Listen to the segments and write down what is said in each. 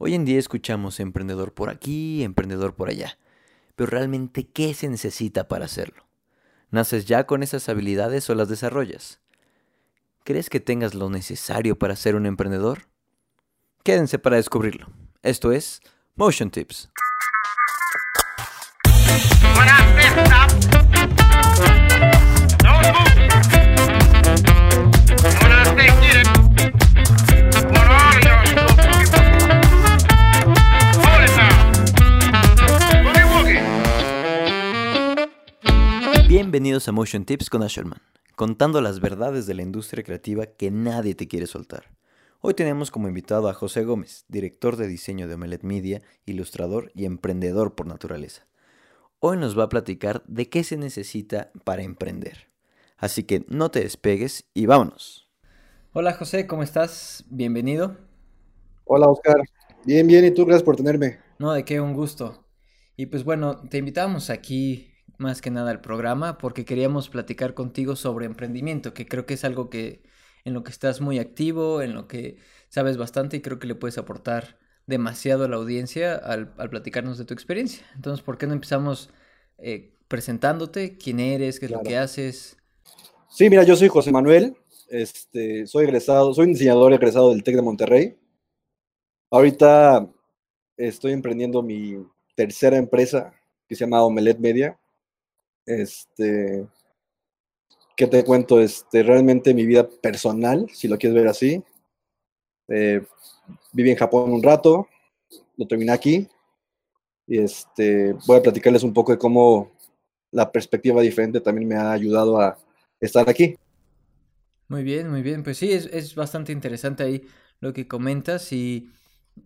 Hoy en día escuchamos emprendedor por aquí, emprendedor por allá, pero realmente ¿qué se necesita para hacerlo? ¿Naces ya con esas habilidades o las desarrollas? ¿Crees que tengas lo necesario para ser un emprendedor? Quédense para descubrirlo. Esto es Motion Tips. Bienvenidos a Motion Tips con Asherman, contando las verdades de la industria creativa que nadie te quiere soltar. Hoy tenemos como invitado a José Gómez, director de diseño de Omelet Media, ilustrador y emprendedor por naturaleza. Hoy nos va a platicar de qué se necesita para emprender. Así que no te despegues y vámonos. Hola José, ¿cómo estás? Bienvenido. Hola Oscar, bien, bien, y tú, gracias por tenerme. No, de qué, un gusto. Y pues bueno, te invitamos aquí más que nada al programa porque queríamos platicar contigo sobre emprendimiento, que creo que es algo que en lo que estás muy activo, en lo que sabes bastante y creo que le puedes aportar demasiado a la audiencia al, platicarnos de tu experiencia. Entonces, ¿por qué no empezamos eh, presentándote? ¿Quién eres? ¿Qué es lo que haces? Sí, mira, yo soy José Manuel, este, soy egresado, soy un diseñador egresado del TEC de Monterrey. Ahorita estoy emprendiendo mi tercera empresa que se llama Omelet Media. Este, ¿qué te cuento? Este, realmente mi vida personal, si lo quieres ver así. Eh, viví en Japón un rato, lo terminé aquí. Y este, voy a platicarles un poco de cómo la perspectiva diferente también me ha ayudado a estar aquí. Muy bien, muy bien. Pues sí, es, es bastante interesante ahí lo que comentas. Y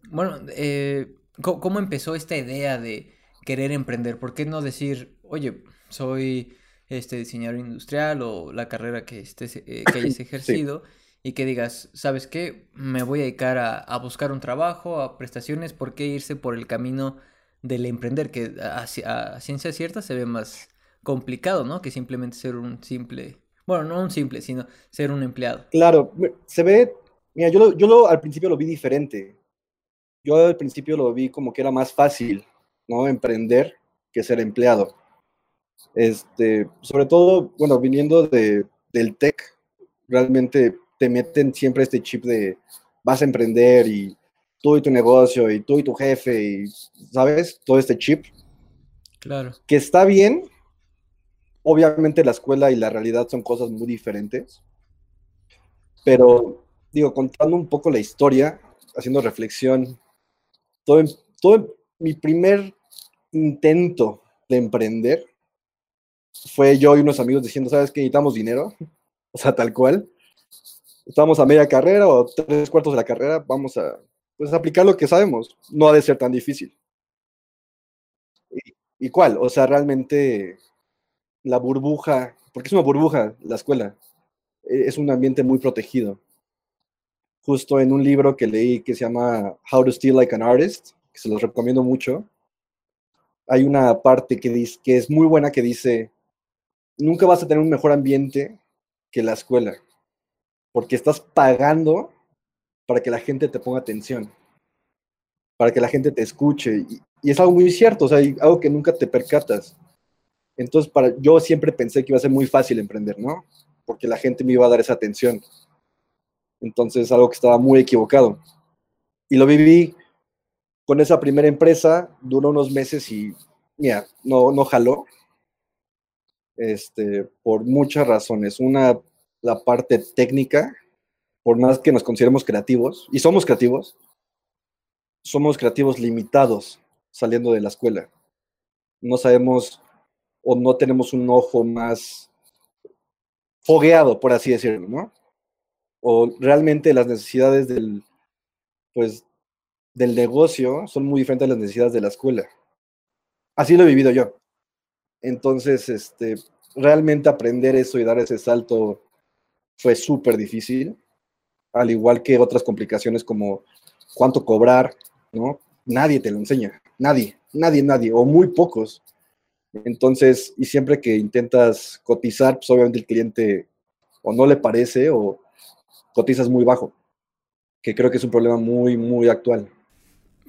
bueno, eh, ¿cómo empezó esta idea de querer emprender? ¿Por qué no decir, oye, soy este diseñador industrial o la carrera que, estés, eh, que hayas ejercido y que digas, ¿sabes qué? Me voy a dedicar a, buscar un trabajo, a prestaciones, ¿por qué irse por el camino del emprender? Que a, ciencia cierta se ve más complicado, ¿no? Que simplemente ser un simple, bueno, no un simple, sino ser un empleado. Claro, se ve, mira, yo, yo lo, al principio lo vi diferente. Yo al principio lo vi como que era más fácil, ¿no? Emprender que ser empleado. Este, sobre todo, bueno, viniendo de, del tech, realmente te meten siempre este chip de vas a emprender y tú y tu negocio y tú y tu jefe y, ¿sabes? Todo este chip. Claro. Que está bien. Obviamente la escuela y la realidad son cosas muy diferentes. Pero, digo, contando un poco la historia, haciendo reflexión, todo, todo mi primer intento de emprender fue yo y unos amigos diciendo, ¿sabes qué? Necesitamos dinero. O sea, tal cual. Estamos a media carrera o tres cuartos de la carrera, vamos a pues, aplicar lo que sabemos. No ha de ser tan difícil. ¿Y, cuál? O sea, realmente la burbuja, porque es una burbuja la escuela, e, es un ambiente muy protegido. Justo en un libro que leí que se llama How to Steal Like an Artist, que se los recomiendo mucho, hay una parte que, dice, que es muy buena que dice, nunca vas a tener un mejor ambiente que la escuela, porque estás pagando para que la gente te ponga atención, para que la gente te escuche, y, es algo muy cierto, o sea, algo que nunca te percatas. Entonces, para, yo siempre pensé que iba a ser muy fácil emprender, ¿no? Porque la gente me iba a dar esa atención. Entonces, algo que estaba muy equivocado. Y lo viví con esa primera empresa, duró unos meses y, mira, no, no jaló este, por muchas razones. Una, la parte técnica, por más que nos consideremos creativos, y somos creativos, somos creativos limitados saliendo de la escuela. No sabemos o no tenemos un ojo más fogueado, por así decirlo, ¿no? O realmente las necesidades del, pues, del negocio son muy diferentes a las necesidades de la escuela. Así lo he vivido yo. Entonces, este, realmente aprender eso y dar ese salto fue súper difícil, al igual que otras complicaciones como cuánto cobrar, ¿no? Nadie te lo enseña, nadie, nadie, nadie, o muy pocos. Entonces, y siempre que intentas cotizar, pues obviamente el cliente o no le parece o cotizas muy bajo, que creo que es un problema muy, muy actual.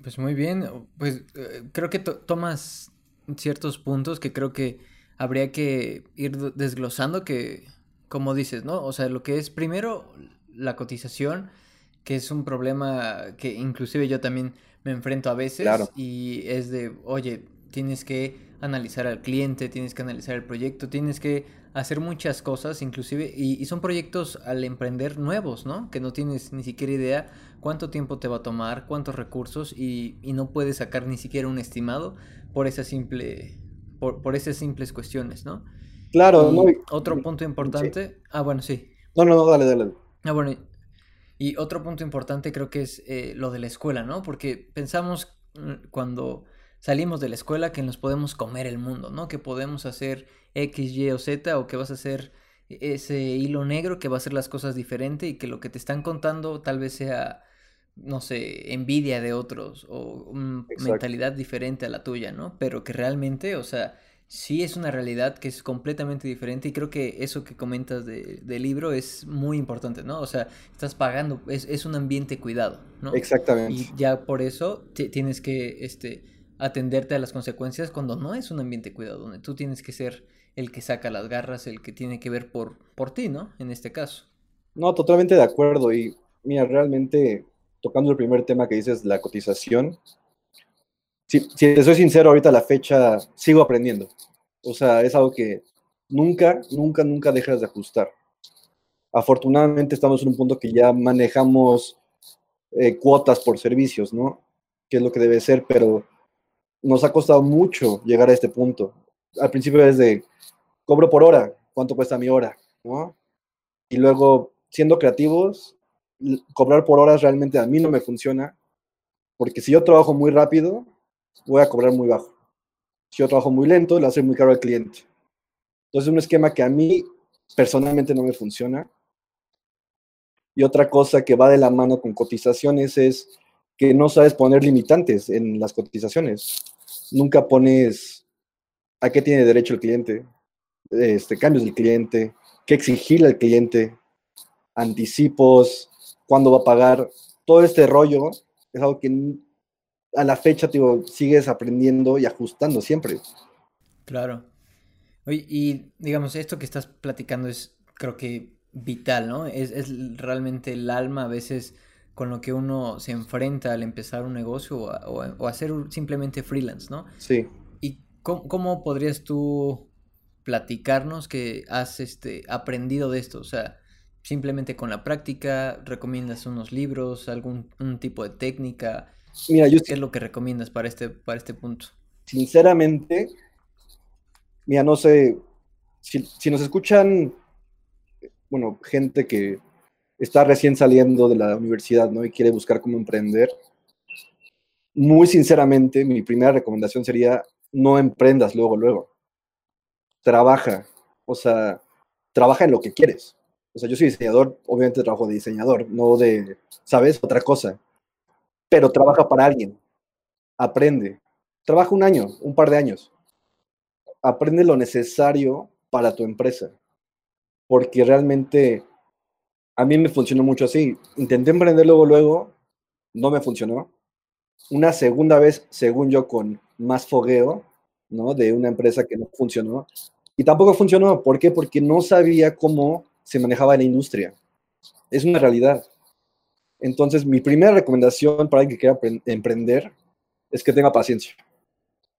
Pues muy bien, pues eh, creo que tomas ciertos puntos que creo que habría que ir desglosando que, como dices, ¿no? O sea, lo que es primero la cotización, que es un problema que inclusive yo también me enfrento a veces y es de, oye, tienes que analizar al cliente, tienes que analizar el proyecto, tienes que hacer muchas cosas, inclusive, y, son proyectos al emprender nuevos, ¿no? Que no tienes ni siquiera idea cuánto tiempo te va a tomar, cuántos recursos, y, no puedes sacar ni siquiera un estimado por esa simple, por, por esas simples cuestiones, ¿no? Claro, no. Otro punto importante. Ah, bueno, sí. No, no, no, dale, dale. Ah, bueno. Y otro punto importante creo que es eh, lo de la escuela, ¿no? Porque pensamos mm, cuando salimos de la escuela que nos podemos comer el mundo, ¿no? Que podemos hacer X, Y o Z o que vas a hacer ese hilo negro que va a hacer las cosas diferente y que lo que te están contando tal vez sea, no sé, envidia de otros o una mentalidad diferente a la tuya, ¿no? Pero que realmente, o sea, sí es una realidad que es completamente diferente y creo que eso que comentas de, del libro es muy importante, ¿no? O sea, estás pagando, es, es un ambiente cuidado, ¿no? Exactamente. Y ya por eso tienes que, este, atenderte a las consecuencias cuando no es un ambiente cuidado, donde tú tienes que ser el que saca las garras, el que tiene que ver por, por ti, ¿no? En este caso. No, totalmente de acuerdo. Y mira, realmente, tocando el primer tema que dices, la cotización, si, si te soy sincero, ahorita la fecha sigo aprendiendo. O sea, es algo que nunca, nunca, nunca dejas de ajustar. Afortunadamente estamos en un punto que ya manejamos eh, cuotas por servicios, ¿no? Que es lo que debe ser, pero nos ha costado mucho llegar a este punto. Al principio es de, cobro por hora, ¿cuánto cuesta mi hora? ¿No? Y luego, siendo creativos, cobrar por horas realmente a mí no me funciona, porque si yo trabajo muy rápido, voy a cobrar muy bajo. Si yo trabajo muy lento, le hace muy caro al cliente. Entonces, es un esquema que a mí personalmente no me funciona. Y otra cosa que va de la mano con cotizaciones es que no sabes poner limitantes en las cotizaciones nunca pones a qué tiene derecho el cliente, este, cambios del cliente, qué exigirle al cliente, anticipos, cuándo va a pagar, todo este rollo es algo que a la fecha digo, sigues aprendiendo y ajustando siempre. Claro. Oye, y digamos, esto que estás platicando es, creo que, vital, ¿no? Es, es realmente el alma a veces con lo que uno se enfrenta al empezar un negocio o, hacer simplemente freelance, ¿no? Sí. ¿Y cómo, podrías tú platicarnos que has este, aprendido de esto? O sea, simplemente con la práctica, recomiendas unos libros, algún un tipo de técnica. Mira, yo ¿Qué es lo que recomiendas para este, para este punto? Sinceramente, mira, no sé, si, si nos escuchan, bueno, gente que está recién saliendo de la universidad, ¿no? Y quiere buscar cómo emprender. Muy sinceramente, mi primera recomendación sería no emprendas luego, luego. Trabaja, o sea, trabaja en lo que quieres. O sea, yo soy diseñador, obviamente trabajo de diseñador, no de, ¿sabes? Otra cosa. Pero trabaja para alguien. Aprende. Trabaja un año, un par de años. Aprende lo necesario para tu empresa. Porque realmente a mí me funcionó mucho así. Intenté emprender luego, luego, no me funcionó. Una segunda vez, según yo, con más fogueo, ¿no? De una empresa que no funcionó. Y tampoco funcionó. ¿Por qué? Porque no sabía cómo se manejaba la industria. Es una realidad. Entonces, mi primera recomendación para alguien que quiera emprender es que tenga paciencia.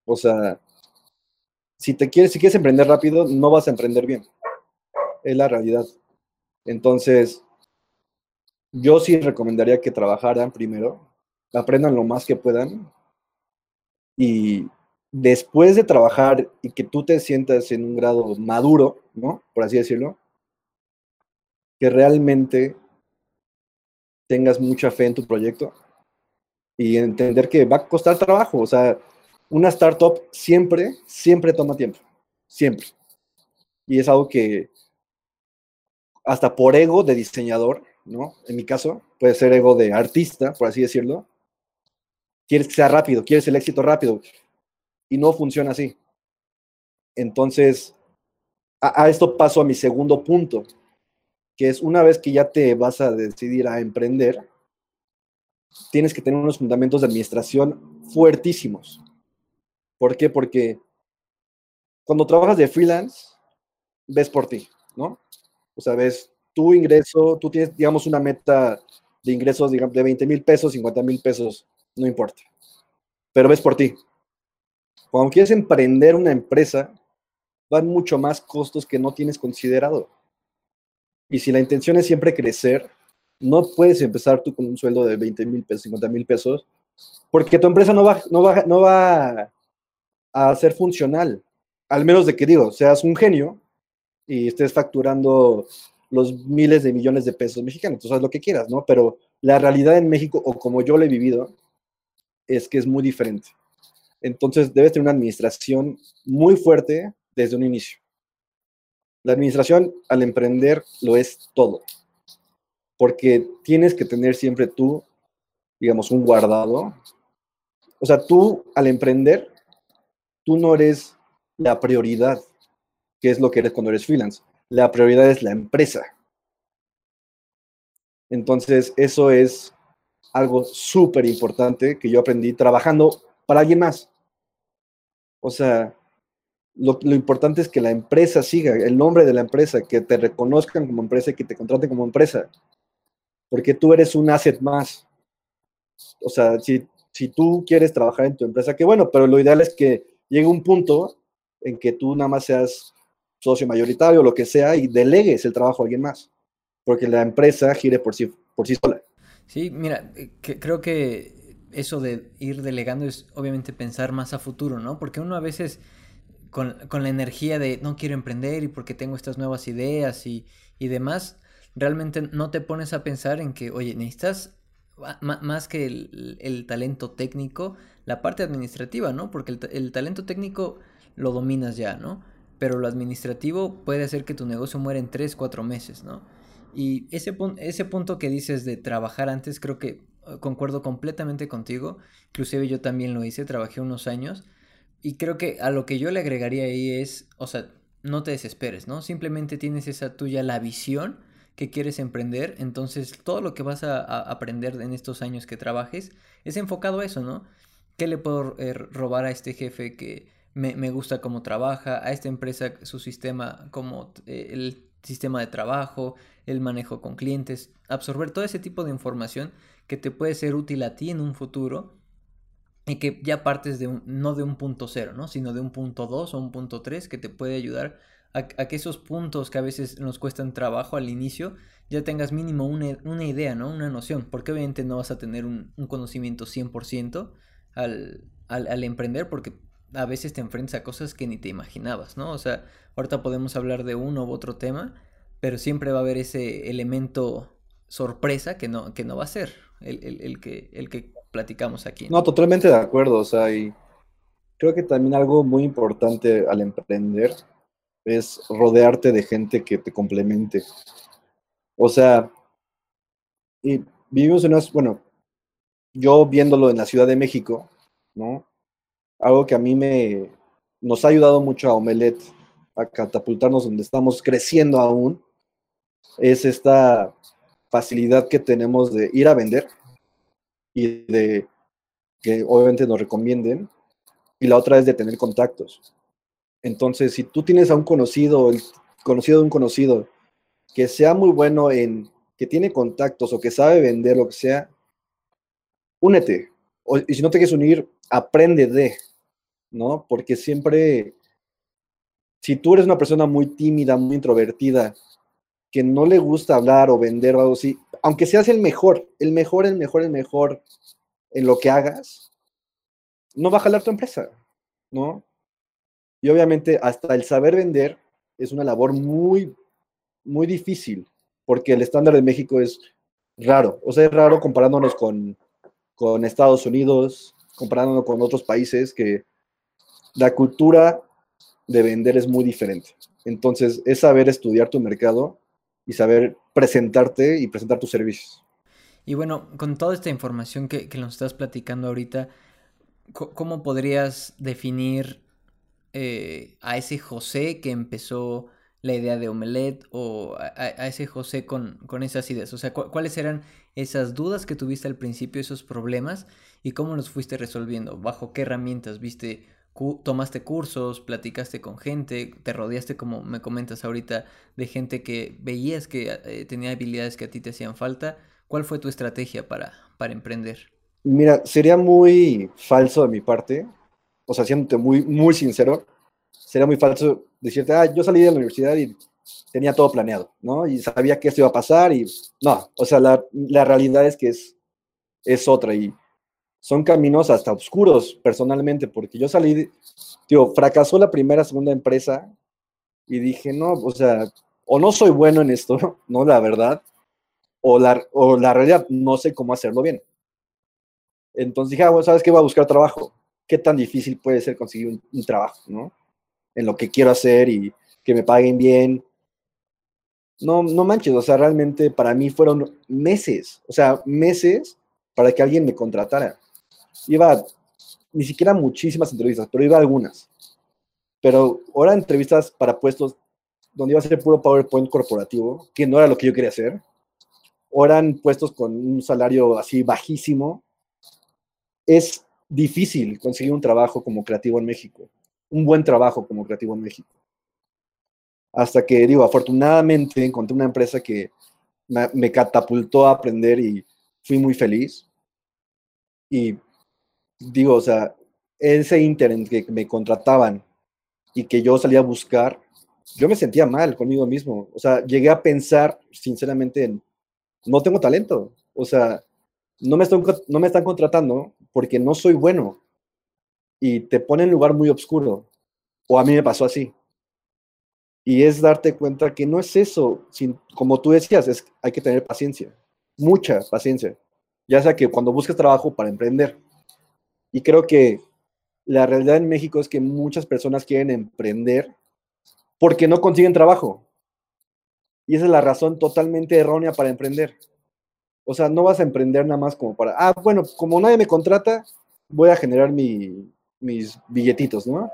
O sea, si te quieres, si quieres emprender rápido, no vas a emprender bien. Es la realidad. Entonces, yo sí recomendaría que trabajaran primero, aprendan lo más que puedan y después de trabajar y que tú te sientas en un grado maduro, ¿no? Por así decirlo, que realmente tengas mucha fe en tu proyecto y entender que va a costar trabajo. O sea, una startup siempre, siempre toma tiempo. Siempre. Y es algo que hasta por ego de diseñador, ¿no? En mi caso, puede ser ego de artista, por así decirlo. Quieres que sea rápido, quieres el éxito rápido. Y no funciona así. Entonces, a, esto paso a mi segundo punto, que es una vez que ya te vas a decidir a emprender, tienes que tener unos fundamentos de administración fuertísimos. ¿Por qué? Porque cuando trabajas de freelance, ves por ti, ¿no? O sea, ves tu ingreso, tú tienes, digamos, una meta de ingresos de 20 mil pesos, 50 mil pesos, no importa. Pero ves por ti. Cuando quieres emprender una empresa, van mucho más costos que no tienes considerado. Y si la intención es siempre crecer, no puedes empezar tú con un sueldo de 20 mil pesos, 50 mil pesos, porque tu empresa no va, no, va, no va a ser funcional. Al menos de que digo, seas un genio y estés facturando los miles de millones de pesos mexicanos, tú sabes lo que quieras, ¿no? Pero la realidad en México, o como yo lo he vivido, es que es muy diferente. Entonces debes tener una administración muy fuerte desde un inicio. La administración al emprender lo es todo, porque tienes que tener siempre tú, digamos, un guardado. O sea, tú al emprender, tú no eres la prioridad, que es lo que eres cuando eres freelance. La prioridad es la empresa. Entonces, eso es algo súper importante que yo aprendí trabajando para alguien más. O sea, lo, importante es que la empresa siga, el nombre de la empresa, que te reconozcan como empresa y que te contraten como empresa. Porque tú eres un asset más. O sea, si, si tú quieres trabajar en tu empresa, que bueno, pero lo ideal es que llegue un punto en que tú nada más seas socio mayoritario, lo que sea, y delegues el trabajo a alguien más. Porque la empresa gire por sí, por sí sola. Sí, mira, eh, creo que eso de ir delegando es obviamente pensar más a futuro, ¿no? Porque uno a veces con, la energía de no quiero emprender y porque tengo estas nuevas ideas y, demás, realmente no te pones a pensar en que, oye, necesitas más que el, talento técnico, la parte administrativa, ¿no? Porque el, el, talento técnico lo dominas ya, ¿no? Pero lo administrativo puede hacer que tu negocio muera en 3, 4 meses, ¿no? Y ese, ese punto que dices de trabajar antes, creo que eh, concuerdo completamente contigo. Inclusive yo también lo hice, trabajé unos años. Y creo que a lo que yo le agregaría ahí es, o sea, no te desesperes, ¿no? Simplemente tienes esa tuya, la visión que quieres emprender. Entonces, todo lo que vas a, aprender en estos años que trabajes es enfocado a eso, ¿no? ¿Qué le puedo eh, robar a este jefe que me, me, gusta cómo trabaja, a esta empresa su sistema, como eh, el sistema de trabajo, el manejo con clientes, absorber todo ese tipo de información que te puede ser útil a ti en un futuro y que ya partes de un, no de un punto cero, ¿no? sino de un punto dos o un punto tres que te puede ayudar a, que esos puntos que a veces nos cuestan trabajo al inicio ya tengas mínimo una, una idea, ¿no? Una noción, porque obviamente no vas a tener un, conocimiento 100% al, al, al emprender porque a veces te enfrentas a cosas que ni te imaginabas, ¿no? O sea, ahorita podemos hablar de uno u otro tema, pero siempre va a haber ese elemento sorpresa que no, que no va a ser el, que, el que platicamos aquí. ¿no? totalmente de acuerdo, o sea, y creo que también algo muy importante al emprender es rodearte de gente que te complemente. O sea, y vivimos en unas, bueno, yo viéndolo en la Ciudad de México, ¿no? Algo que a mí me, nos ha ayudado mucho a Omelet a catapultarnos donde estamos creciendo aún, es esta facilidad que tenemos de ir a vender y de que obviamente nos recomienden, y la otra es de tener contactos. Entonces, si tú tienes a un conocido, el conocido de un conocido, que sea muy bueno en, que tiene contactos o que sabe vender lo que sea, únete. y si no te quieres unir, aprende de, ¿no? Porque siempre, si tú eres una persona muy tímida, muy introvertida, que no le gusta hablar o vender o algo así, aunque seas el mejor, el mejor, el mejor, el mejor en lo que hagas, no va a jalar tu empresa, ¿no? Y obviamente hasta el saber vender es una labor muy, muy difícil, porque el estándar de México es raro, o sea, es raro comparándonos con, con Estados Unidos, comparándonos con otros países que la cultura de vender es muy diferente. Entonces, es saber estudiar tu mercado y saber presentarte y presentar tus servicios. Y bueno, con toda esta información que, nos estás platicando ahorita, ¿cómo podrías definir eh, a ese José que empezó la idea de Omelette o a, ese José con, con, esas ideas? O sea, ¿cuáles eran esas dudas que tuviste al principio, esos problemas, y cómo los fuiste resolviendo? ¿Bajo qué herramientas? ¿Viste, tomaste cursos, platicaste con gente, te rodeaste, como me comentas ahorita, de gente que veías que eh, tenía habilidades que a ti te hacían falta? ¿Cuál fue tu estrategia para, para emprender? Mira, sería muy falso de mi parte, o sea, siéndote muy, muy sincero, sería muy falso decirte, ah, yo salí de la universidad y tenía todo planeado, ¿no? Y sabía que esto iba a pasar y no, o sea, la, la realidad es que es, es otra y son caminos hasta oscuros personalmente, porque yo salí, tío, fracasó la primera, segunda empresa y dije, no, o sea, o no soy bueno en esto, ¿no? La verdad, o la, o la realidad, no sé cómo hacerlo bien. Entonces dije, ah, bueno, ¿sabes qué? Voy a buscar trabajo. ¿Qué tan difícil puede ser conseguir un trabajo, ¿no? en lo que quiero hacer y que me paguen bien. No, no manches, o sea, realmente para mí fueron meses, o sea, meses para que alguien me contratara. Iba, ni siquiera muchísimas entrevistas, pero iba a algunas. Pero ahora entrevistas para puestos donde iba a ser puro PowerPoint corporativo, que no era lo que yo quería hacer. O eran puestos con un salario así bajísimo. Es difícil conseguir un trabajo como creativo en México un buen trabajo como creativo en México. Hasta que, digo, afortunadamente encontré una empresa que me, catapultó a aprender y fui muy feliz. Y digo, o sea, ese internet que me contrataban y que yo salía a buscar, yo me sentía mal conmigo mismo. O sea, llegué a pensar sinceramente en, no tengo talento. O sea, no me, estoy, no me están contratando porque no soy bueno y te pone en lugar muy oscuro. O a mí me pasó así. Y es darte cuenta que no es eso, sin, como tú decías, es, hay que tener paciencia, mucha paciencia, ya sea que cuando busques trabajo para emprender. Y creo que la realidad en México es que muchas personas quieren emprender porque no consiguen trabajo. Y esa es la razón totalmente errónea para emprender. O sea, no vas a emprender nada más como para, ah, bueno, como nadie me contrata, voy a generar mi, mis billetitos, ¿no?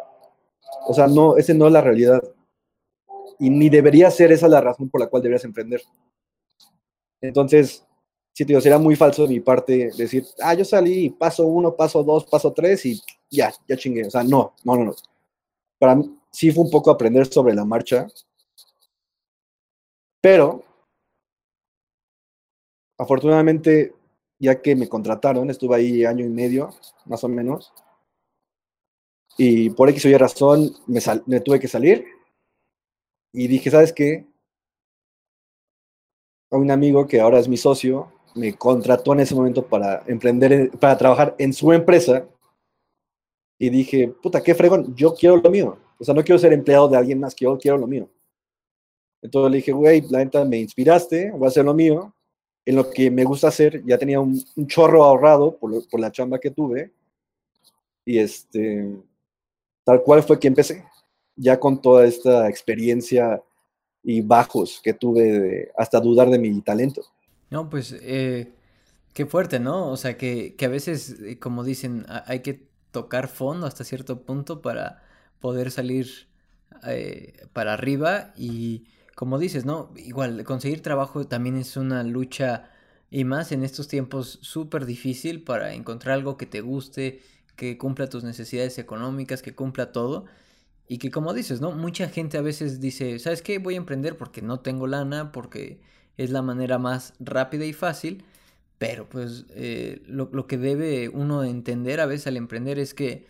O sea, no, ese no es la realidad. Y ni debería ser esa la razón por la cual deberías emprender. Entonces, te digo, sería muy falso de mi parte decir, ah, yo salí, paso uno, paso dos, paso tres y ya, ya chingué. O sea, no, no, no, no. Para mí sí fue un poco aprender sobre la marcha. Pero, afortunadamente, ya que me contrataron, estuve ahí año y medio, más o menos, y por X o Y razón me, me tuve que salir y dije, ¿sabes qué? A un amigo que ahora es mi socio me contrató en ese momento para emprender, para trabajar en su empresa y dije, puta, qué fregón, yo quiero lo mío. O sea, no quiero ser empleado de alguien más, yo quiero lo mío. Entonces le dije, güey, la neta me inspiraste, voy a hacer lo mío. En lo que me gusta hacer, ya tenía un, chorro ahorrado por, por, la chamba que tuve. Y este, tal cual fue que empecé, ya con toda esta experiencia y bajos que tuve hasta dudar de mi talento. No, pues eh, qué fuerte, ¿no? O sea, que, a veces, eh, como dicen, hay que tocar fondo hasta cierto punto para poder salir eh, para arriba y como dices, ¿no? Igual, conseguir trabajo también es una lucha y más en estos tiempos súper difícil para encontrar algo que te guste, que cumpla tus necesidades económicas, que cumpla todo. Y que como dices, ¿no? Mucha gente a veces dice, ¿sabes qué? Voy a emprender porque no tengo lana, porque es la manera más rápida y fácil. Pero pues eh, lo, que debe uno entender a veces al emprender es que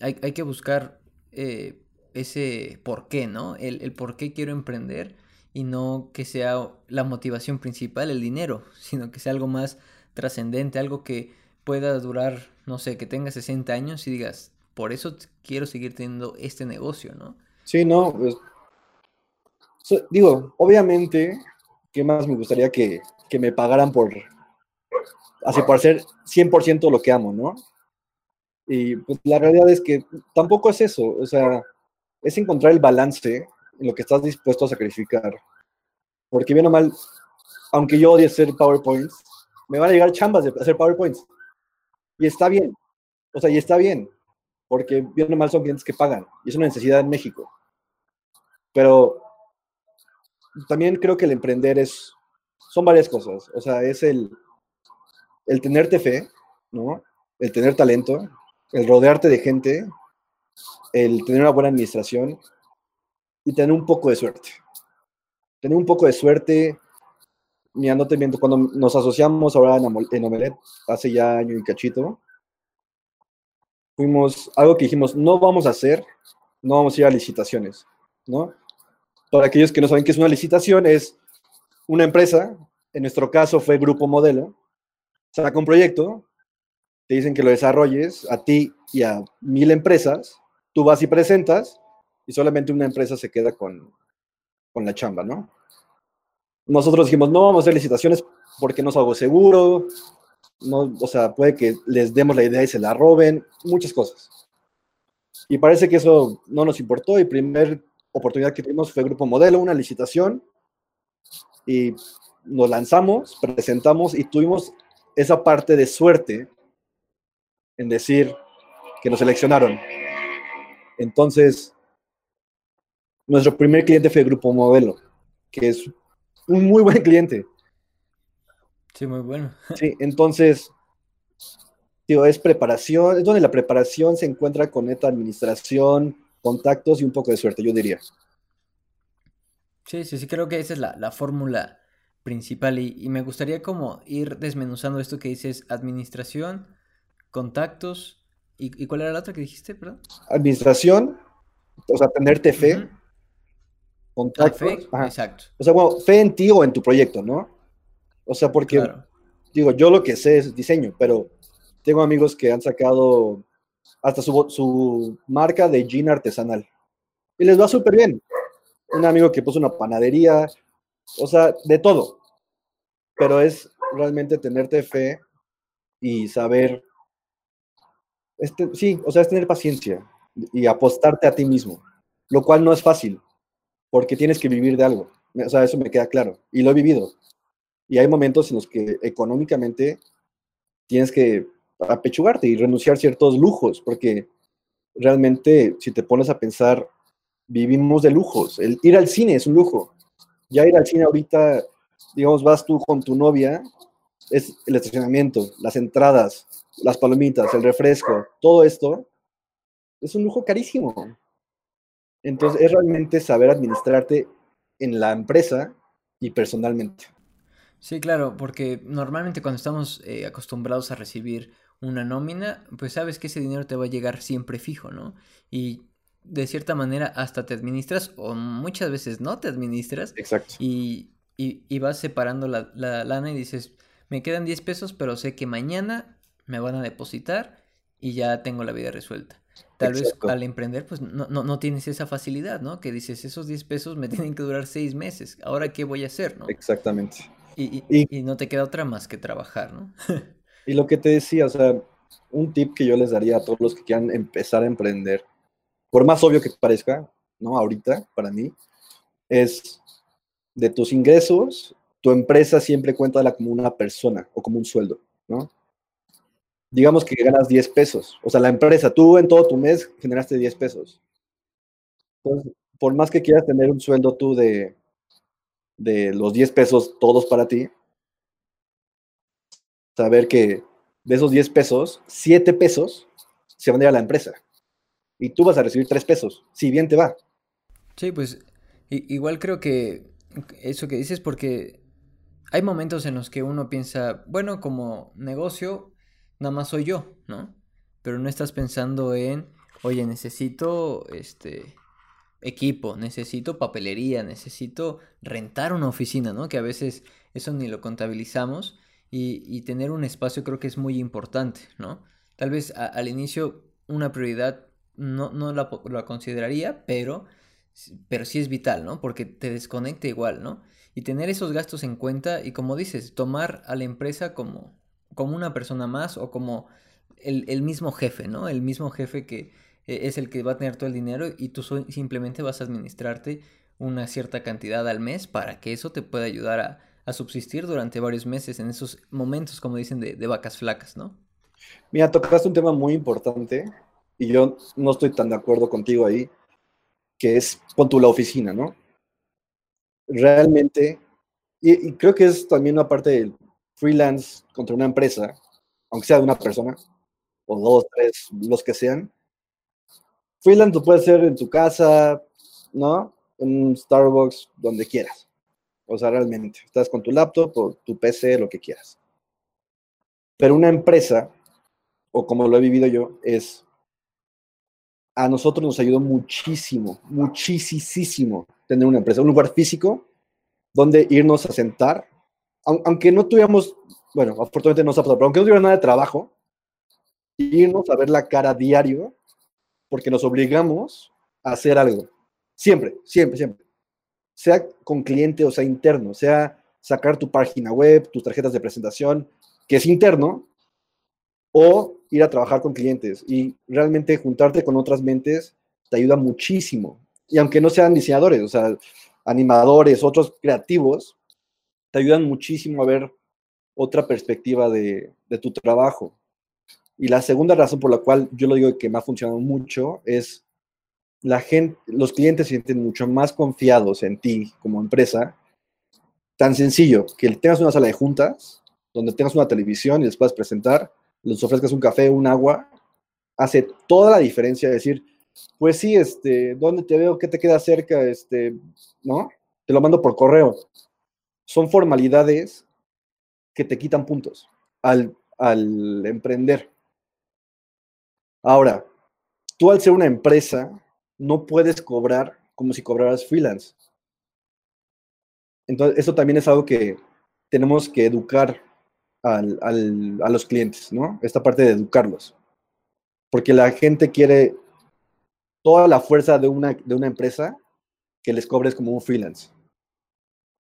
hay, que buscar eh, ese por qué, ¿no? El, por qué quiero emprender y no que sea la motivación principal, el dinero, sino que sea algo más trascendente, algo que pueda durar, no sé, que tengas 60 años y digas, por eso quiero seguir teniendo este negocio, ¿no? Sí, no, pues, digo, obviamente, ¿qué más me gustaría que, que me pagaran por, así por hacer 100% lo que amo, ¿no? Y pues la realidad es que tampoco es eso, o sea, es encontrar el balance en lo que estás dispuesto a sacrificar. Porque bien o mal, aunque yo odie hacer PowerPoints, me van a llegar chambas de hacer PowerPoints. Y está bien. O sea, y está bien. Porque bien o mal son clientes que pagan. Y es una necesidad en México. Pero también creo que el emprender es, son varias cosas. O sea, es el, el tenerte fe, ¿no? El tener talento, el rodearte de gente, el tener una buena administración y tener un poco de suerte. Tener un poco de suerte, mira, no te miento, cuando nos asociamos ahora en, Omelet, hace ya año y cachito, fuimos, algo que dijimos, no vamos a hacer, no vamos a ir a licitaciones, ¿no? Para aquellos que no saben qué es una licitación, es una empresa, en nuestro caso fue Grupo Modelo, saca un proyecto, te dicen que lo desarrolles a ti y a mil empresas, tú vas y presentas y solamente una empresa se queda con, con la chamba, ¿no? Nosotros dijimos, no vamos a hacer licitaciones porque no es algo seguro, no, o sea, puede que les demos la idea y se la roben, muchas cosas. Y parece que eso no nos importó y primer oportunidad que tuvimos fue Grupo Modelo, una licitación, y nos lanzamos, presentamos y tuvimos esa parte de suerte en decir que nos seleccionaron. Entonces, nuestro primer cliente fue Grupo Modelo, que es un muy buen cliente. Sí, muy bueno. Sí, entonces, digo, es preparación, es donde la preparación se encuentra con esta administración, contactos y un poco de suerte, yo diría. Sí, sí, sí, creo que esa es la, fórmula principal y, me gustaría como ir desmenuzando esto que dices, administración, contactos y, cuál era la otra que dijiste, perdón? Administración, o sea, tenerte fe, contactos. exacto. O sea, bueno, fe en ti o en tu proyecto, ¿no? O sea, porque, digo, yo lo que sé es diseño, pero tengo amigos que han sacado hasta su, marca de jean artesanal. Y les va súper bien. Un amigo que puso una panadería, o sea, de todo. Pero es realmente tenerte fe y saber, este, sí, o sea, es tener paciencia y apostarte a ti mismo, lo cual no es fácil, porque tienes que vivir de algo. O sea, eso me queda claro. Y lo he vivido. Y hay momentos en los que económicamente tienes que apechugarte y renunciar a ciertos lujos, porque realmente, si te pones a pensar, vivimos de lujos. El ir al cine es un lujo. Ya ir al cine ahorita, digamos, vas tú con tu novia, es el estacionamiento, las entradas, las palomitas, el refresco, todo esto es un lujo carísimo. Entonces, es realmente saber administrarte en la empresa y personalmente. Sí, claro, porque normalmente cuando estamos eh, acostumbrados a recibir una nómina, pues sabes que ese dinero te va a llegar siempre fijo, ¿no? Y de cierta manera hasta te administras o muchas veces no te administras. Exacto. Y, y, vas separando la, la, lana y dices, me quedan 10 pesos, pero sé que mañana me van a depositar y ya tengo la vida resuelta. Tal vez al emprender, pues no, no, no, tienes esa facilidad, ¿no? Que dices, esos 10 pesos me tienen que durar 6 meses. Ahora, ¿qué voy a hacer, no? Exactamente. Y, y, y no te queda otra más que trabajar, ¿no? Y lo que te decía, o sea, un tip que yo les daría a todos los que quieran empezar a emprender, por más obvio que parezca, ¿no? Ahorita, para mí, es de tus ingresos, tu empresa siempre cuenta como una persona o como un sueldo, ¿no? Digamos que ganas 10 pesos, o sea, la empresa, tú en todo tu mes generaste 10 pesos. Entonces, por más que quieras tener un sueldo tú de, de los 10 pesos todos para ti, saber que de esos 10 pesos, 7 pesos se van a ir a la empresa. Y tú vas a recibir 3 pesos, si bien te va. Sí, pues igual creo que eso que dices porque hay momentos en los que uno piensa, bueno, como negocio, nada más soy yo, ¿no? Pero no estás pensando en, oye, necesito este equipo, necesito papelería, necesito rentar una oficina, ¿no? Que a veces eso ni lo contabilizamos y, tener un espacio creo que es muy importante, ¿no? Tal vez al inicio una prioridad no, no la, consideraría, pero, pero sí es vital, ¿no? Porque te desconecta igual, ¿no? Y tener esos gastos en cuenta y como dices, tomar a la empresa como, como una persona más o como el, el mismo jefe, ¿no? El mismo jefe que e, es el que va a tener todo el dinero y tú simplemente vas a administrarte una cierta cantidad al mes para que eso te pueda ayudar a, a subsistir durante varios meses en esos momentos, como dicen, de, vacas flacas, ¿no? Mira, tocaste un tema muy importante y yo no estoy tan de acuerdo contigo ahí, que es con tu la oficina, ¿no? realmente, y, creo que es también una parte del freelance contra una empresa, aunque sea de una persona, o dos, tres, los que sean. Freelance lo puedes hacer en tu casa, ¿no? En Starbucks, donde quieras. O sea, realmente, estás con tu laptop o tu PC, lo que quieras. Pero una empresa, o como lo he vivido yo, es a nosotros nos ayudó muchísimo, muchísimo tener una empresa, un lugar físico donde irnos a sentar, aunque no tuviéramos, bueno, afortunadamente no se pero aunque no tuviera nada de trabajo, irnos a ver la cara diario, porque nos obligamos a hacer algo. Siempre, siempre, siempre. Sea con cliente o sea interno, sea sacar tu página web, tus tarjetas de presentación, que es interno, o ir a trabajar con clientes y realmente juntarte con otras mentes te ayuda muchísimo. Y aunque no sean diseñadores, o sea, animadores, otros creativos, te ayudan muchísimo a ver otra perspectiva de, tu trabajo. Y la segunda razón por la cual yo lo digo que me ha funcionado mucho es la gente, los clientes se sienten mucho más confiados en ti como empresa. Tan sencillo que tengas una sala de juntas donde tengas una televisión y les puedas presentar les ofrezcas un café, un agua, hace toda la diferencia decir, pues sí, este, ¿dónde te veo? ¿Qué te queda cerca? Este, ¿no? Te lo mando por correo. Son formalidades que te quitan puntos al, al emprender. Ahora, tú al ser una empresa, no puedes cobrar como si cobraras freelance. Entonces, eso también es algo que tenemos que educar al, al, a los clientes, ¿no? Esta parte de educarlos. Porque la gente quiere toda la fuerza de una, de una empresa que les cobres como un freelance.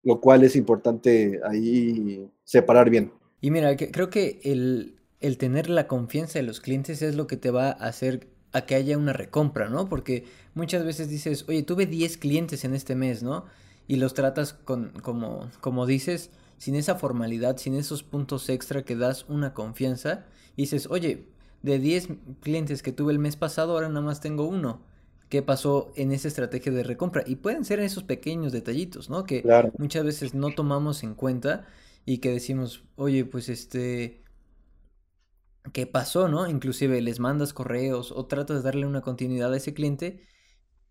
Lo cual es importante ahí separar bien. Y mira, creo que el, el tener la confianza de los clientes es lo que te va a hacer a que haya una recompra, ¿no? Porque muchas veces dices, oye, tuve 10 clientes en este mes, ¿no? Y los tratas con, como, como dices, sin esa formalidad, sin esos puntos extra que das una confianza, y dices, oye, de 10 clientes que tuve el mes pasado, ahora nada más tengo uno. ¿Qué pasó en esa estrategia de recompra? Y pueden ser esos pequeños detallitos, ¿no? Que muchas veces no tomamos en cuenta y que decimos, oye, pues este, ¿qué pasó, no? Inclusive les mandas correos o tratas de darle una continuidad a ese cliente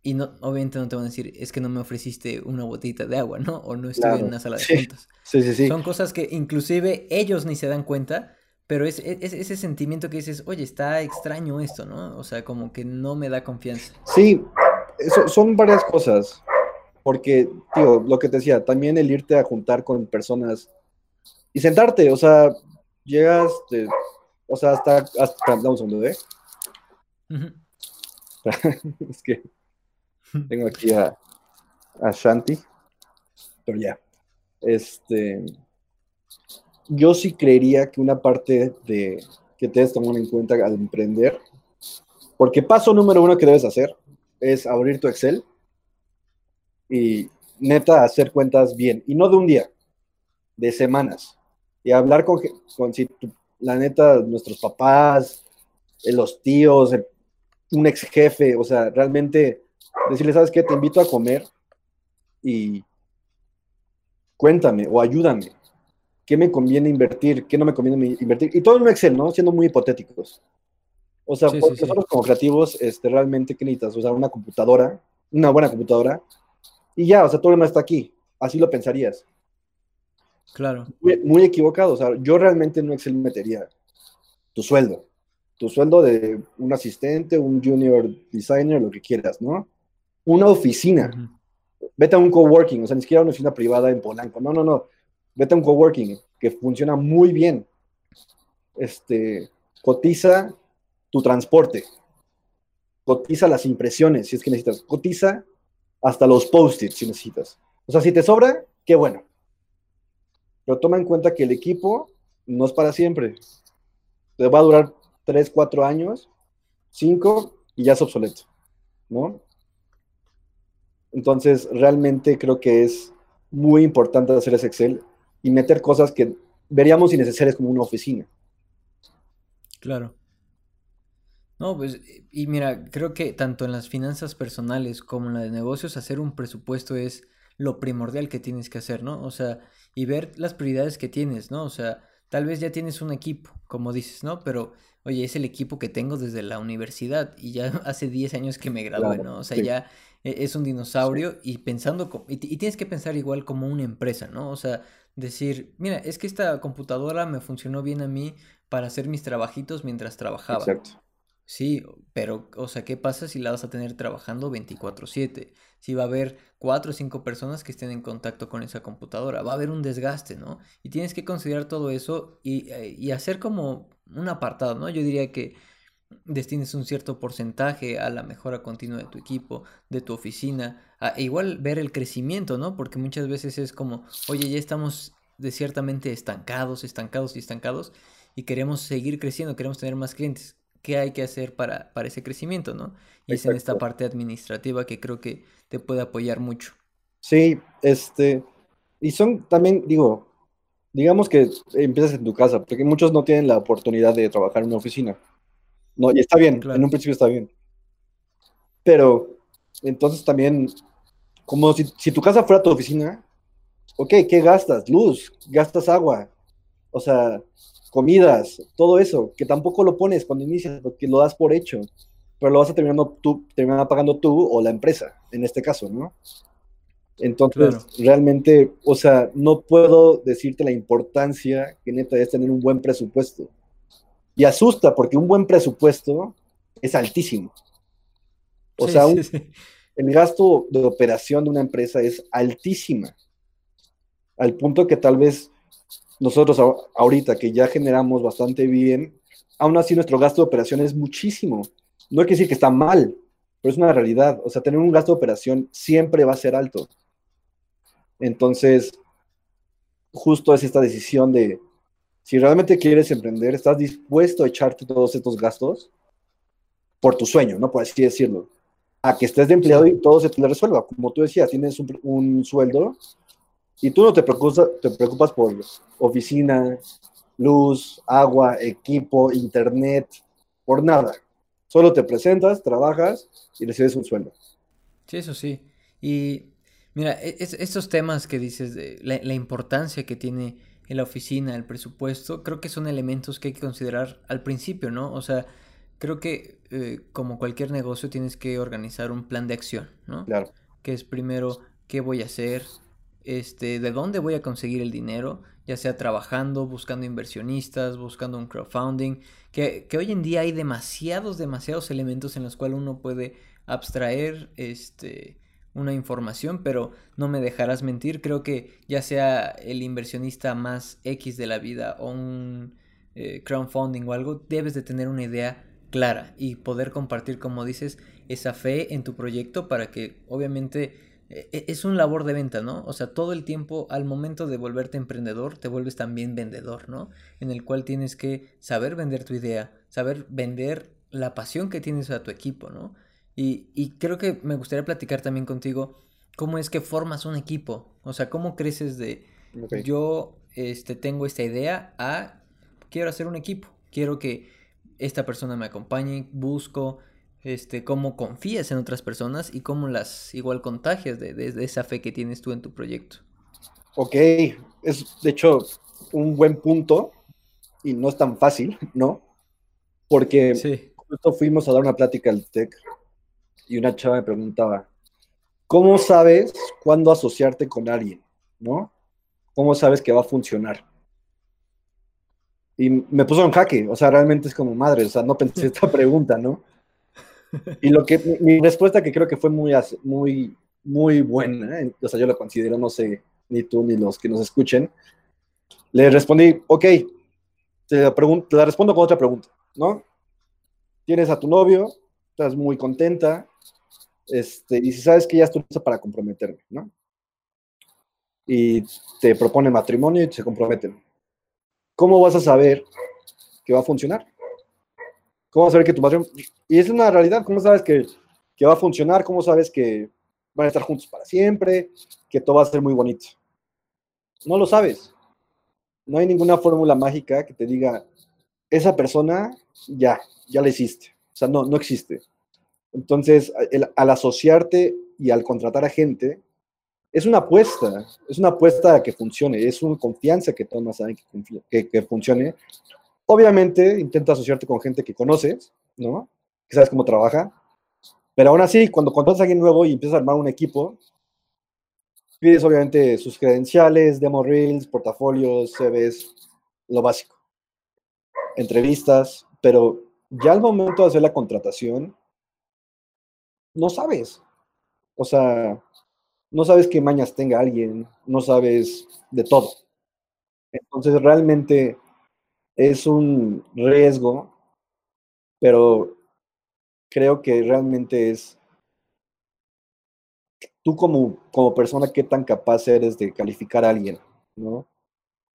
y no, obviamente no te van a decir, es que no me ofreciste una botita de agua, ¿no? O no estuve en una sala de juntas. Sí, sí, sí. Son cosas que inclusive ellos ni se dan cuenta, pero es, ese sentimiento que dices, oye, está extraño esto, ¿no? O sea, como que no me da confianza. Sí, son varias cosas. Porque, tío, lo que te decía, también el irte a juntar con personas y sentarte, o sea, llegas, o sea, hasta, hasta, dame un segundo, ¿eh? es que tengo aquí a, a Shanti. Pero ya. Este. Yo sí creería que una parte de que te debes tomar en cuenta al emprender, porque paso número uno que debes hacer es abrir tu Excel y neta hacer cuentas bien, y no de un día, de semanas, y hablar con, con si la neta, nuestros papás, eh, los tíos, un ex jefe, o sea, realmente decirle, ¿sabes qué? Te invito a comer y cuéntame o ayúdame. ¿Qué me conviene invertir? ¿Qué no me conviene invertir? Y todo en un Excel, ¿no? Siendo muy hipotéticos. O sea, nosotros como creativos, este, realmente, ¿qué necesitas? O sea, una computadora, una buena computadora, y ya, o sea, todo lo demás está aquí. Así lo pensarías. Claro. Muy, muy, equivocado. O sea, yo realmente en Excel metería tu sueldo. Tu sueldo de un asistente, un junior designer, lo que quieras, ¿no? una oficina. Vete a un coworking, o sea, ni siquiera una oficina privada en Polanco. No, no, no. Vete a un coworking que funciona muy bien. Este, cotiza tu transporte. Cotiza las impresiones, si es que necesitas. Cotiza hasta los post-its, si necesitas. O sea, si te sobra, qué bueno. Pero toma en cuenta que el equipo no es para siempre. Te va a durar 3, 4 años, 5 y ya es obsoleto, ¿no? Entonces, realmente creo que es muy importante hacer ese Excel y meter cosas que veríamos innecesarias como una oficina. Claro. No, pues, y mira, creo que tanto en las finanzas personales como en la de negocios, hacer un presupuesto es lo primordial que tienes que hacer, ¿no? O sea, y ver las prioridades que tienes, ¿no? O sea, tal vez ya tienes un equipo, como dices, ¿no? Pero, oye, es el equipo que tengo desde la universidad y ya hace 10 años que me gradué, ¿no? O sea, ya e, es un dinosaurio y pensando, y, tienes que pensar igual como una empresa, ¿no? O sea, decir, mira, es que esta computadora me funcionó bien a mí para hacer mis trabajitos mientras trabajaba. Exacto. Sí, pero, o sea, ¿qué pasa si la vas a tener trabajando 24/7? Si va a haber cuatro o cinco personas que estén en contacto con esa computadora, va a haber un desgaste, ¿no? Y tienes que considerar todo eso y, eh, y hacer como un apartado, ¿no? Yo diría que destines un cierto porcentaje a la mejora continua de tu equipo, de tu oficina, e igual ver el crecimiento, ¿no? Porque muchas veces es como, oye, ya estamos de ciertamente estancados, estancados y estancados y queremos seguir creciendo, queremos tener más clientes. ¿Qué hay que hacer para, para ese crecimiento, no? Y es en esta parte administrativa que creo que te puede apoyar mucho. Sí, este, y son también, digo, digamos que empiezas en tu casa, porque muchos no tienen la oportunidad de trabajar en una oficina. No, y está bien, en un principio está bien. Pero entonces también, como si, si, tu casa fuera tu oficina, ok, ¿qué gastas? Luz, gastas agua, o sea, comidas, todo eso, que tampoco lo pones cuando inicias, porque lo das por hecho, pero lo vas a terminar, tú, terminar pagando tú o la empresa, en este caso, ¿no? Entonces, realmente, o sea, no puedo decirte la importancia que neta es tener un buen presupuesto. Y asusta porque un buen presupuesto es altísimo. O sea, el gasto de operación de una empresa es altísima. Al punto que tal vez nosotros ahorita que ya generamos bastante bien, aún así nuestro gasto de operación es muchísimo. No hay que decir que está mal, pero es una realidad. O sea, tener un gasto de operación siempre va a ser alto. Entonces, justo es esta decisión de, si realmente quieres emprender, estás dispuesto a echarte todos estos gastos por tu sueño, ¿no? Por así decirlo. A que estés de empleado y todo se te resuelva. Como tú decías, tienes un, sueldo y tú no te preocupas, te preocupas por oficina, luz, agua, equipo, internet, por nada. Solo te presentas, trabajas y recibes un sueldo. Sí, eso sí. Y mira, e, estos temas que dices de la importancia que tiene en la oficina, el presupuesto, creo que son elementos que hay que considerar al principio, ¿no? O sea, creo que eh, como cualquier negocio tienes que organizar un plan de acción, ¿no? Claro. Que es primero, ¿qué voy a hacer? Este, ¿de dónde voy a conseguir el dinero? Ya sea trabajando, buscando inversionistas, buscando un crowdfunding, que, que hoy en día hay demasiados, demasiados elementos en los cuales uno puede abstraer, este, una información, pero no me dejarás mentir, creo que ya sea el inversionista más X de la vida o un eh, crowdfunding o algo, debes de tener una idea clara y poder compartir, como dices, esa fe en tu proyecto para que obviamente es un labor de venta, ¿no? O sea, todo el tiempo al momento de volverte emprendedor, te vuelves también vendedor, ¿no? En el cual tienes que saber vender tu idea, saber vender la pasión que tienes a tu equipo, ¿no? Y, creo que me gustaría platicar también contigo cómo es que formas un equipo. O sea, cómo creces de yo este, tengo esta idea a quiero hacer un equipo. Quiero que esta persona me acompañe, busco este, cómo confías en otras personas y cómo las igual contagias de, de, esa fe que tienes tú en tu proyecto. Ok, es de hecho un buen punto y no es tan fácil, ¿no? Porque sí. justo fuimos a dar una plática al TEC y una chava me preguntaba, ¿cómo sabes cuándo asociarte con alguien? ¿No? ¿Cómo sabes que va a funcionar? Y me puso en jaque, o sea, realmente es como madre, o sea, no pensé esta pregunta, ¿no? Y lo que, mi, respuesta que creo que fue muy, muy, muy buena, o sea, yo la considero, no sé, ni tú ni los que nos escuchen, le respondí, ok, te la, la respondo con otra pregunta, ¿no? Tienes a tu novio, estás muy contenta, este, y si sabes que ya estoy lista para comprometerme, ¿no? Y te propone matrimonio y se comprometen. ¿Cómo vas a saber que va a funcionar? ¿Cómo a saber que tu matrimonio... Y es una realidad, ¿cómo sabes que, que va a funcionar? ¿Cómo sabes que van a estar juntos para siempre? Que todo va a ser muy bonito. No lo sabes. No hay ninguna fórmula mágica que te diga, esa persona ya, ya la hiciste. O sea, no, no existe. Entonces, al asociarte y al contratar a gente, es una apuesta, es una apuesta a que funcione, es una confianza que tomas saben que, que, funcione. Obviamente, intenta asociarte con gente que conoces, ¿no? Que sabes cómo trabaja, pero aún así, cuando contratas a alguien nuevo y empiezas a armar un equipo, pides obviamente sus credenciales, demo reels, portafolios, CVs, lo básico. Entrevistas, pero ya al momento de hacer la contratación, no sabes. O sea, no sabes qué mañas tenga alguien, no sabes de todo. Entonces realmente es un riesgo, pero creo que realmente es tú como, como persona, qué tan capaz eres de calificar a alguien, ¿no?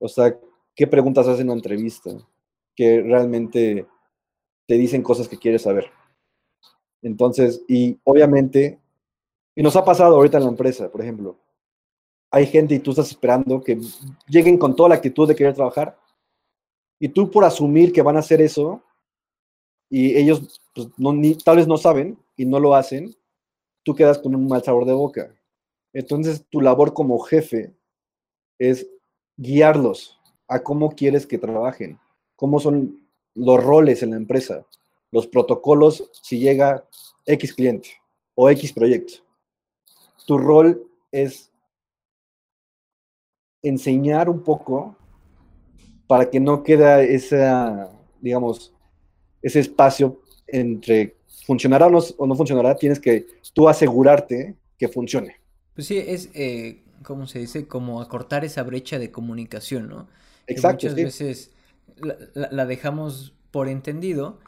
O sea, qué preguntas haces en una entrevista, que realmente te dicen cosas que quieres saber. Entonces, y obviamente, y nos ha pasado ahorita en la empresa, por ejemplo, hay gente y tú estás esperando que lleguen con toda la actitud de querer trabajar, y tú por asumir que van a hacer eso, y ellos pues, no, tal vez no saben y no lo hacen, tú quedas con un mal sabor de boca. Entonces, tu labor como jefe es guiarlos a cómo quieres que trabajen, cómo son los roles en la empresa, los protocolos si llega X cliente o X proyecto. Tu rol es enseñar un poco para que no quede esa, digamos, ese espacio entre funcionará o no, o no funcionará, tienes que tú asegurarte que funcione. Pues sí, es, eh, ¿cómo se dice? Como acortar esa brecha de comunicación, ¿no? Exacto. muchas veces la, dejamos por entendido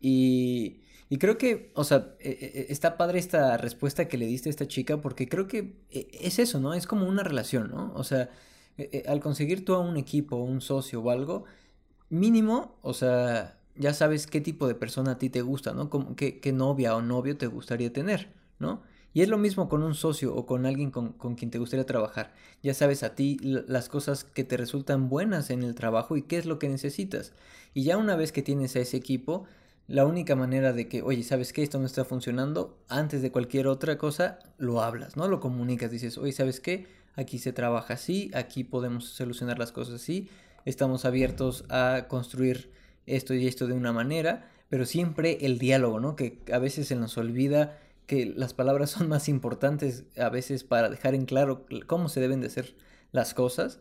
y, y, creo que, o sea, e, e, e, está padre esta respuesta que le diste a esta chica porque creo que es eso, ¿no? Es como una relación, ¿no? O sea, al conseguir tú a un equipo, un socio o algo, mínimo, o sea, ya sabes qué tipo de persona a ti te gusta, ¿no? Como, qué, qué, novia o novio te gustaría tener, ¿no? Y es lo mismo con un socio o con alguien con, con, quien te gustaría trabajar. Ya sabes a ti las cosas que te resultan buenas en el trabajo y qué es lo que necesitas. Y ya una vez que tienes a ese equipo, la única manera de que, oye, ¿sabes qué? Esto no está funcionando, antes de cualquier otra cosa, lo hablas, ¿no? Lo comunicas, dices, oye, ¿sabes qué? Aquí se trabaja así, aquí podemos solucionar las cosas así, estamos abiertos a construir esto y esto de una manera, pero siempre el diálogo, ¿no? Que a veces se nos olvida que las palabras son más importantes a veces para dejar en claro cómo se deben de hacer las cosas.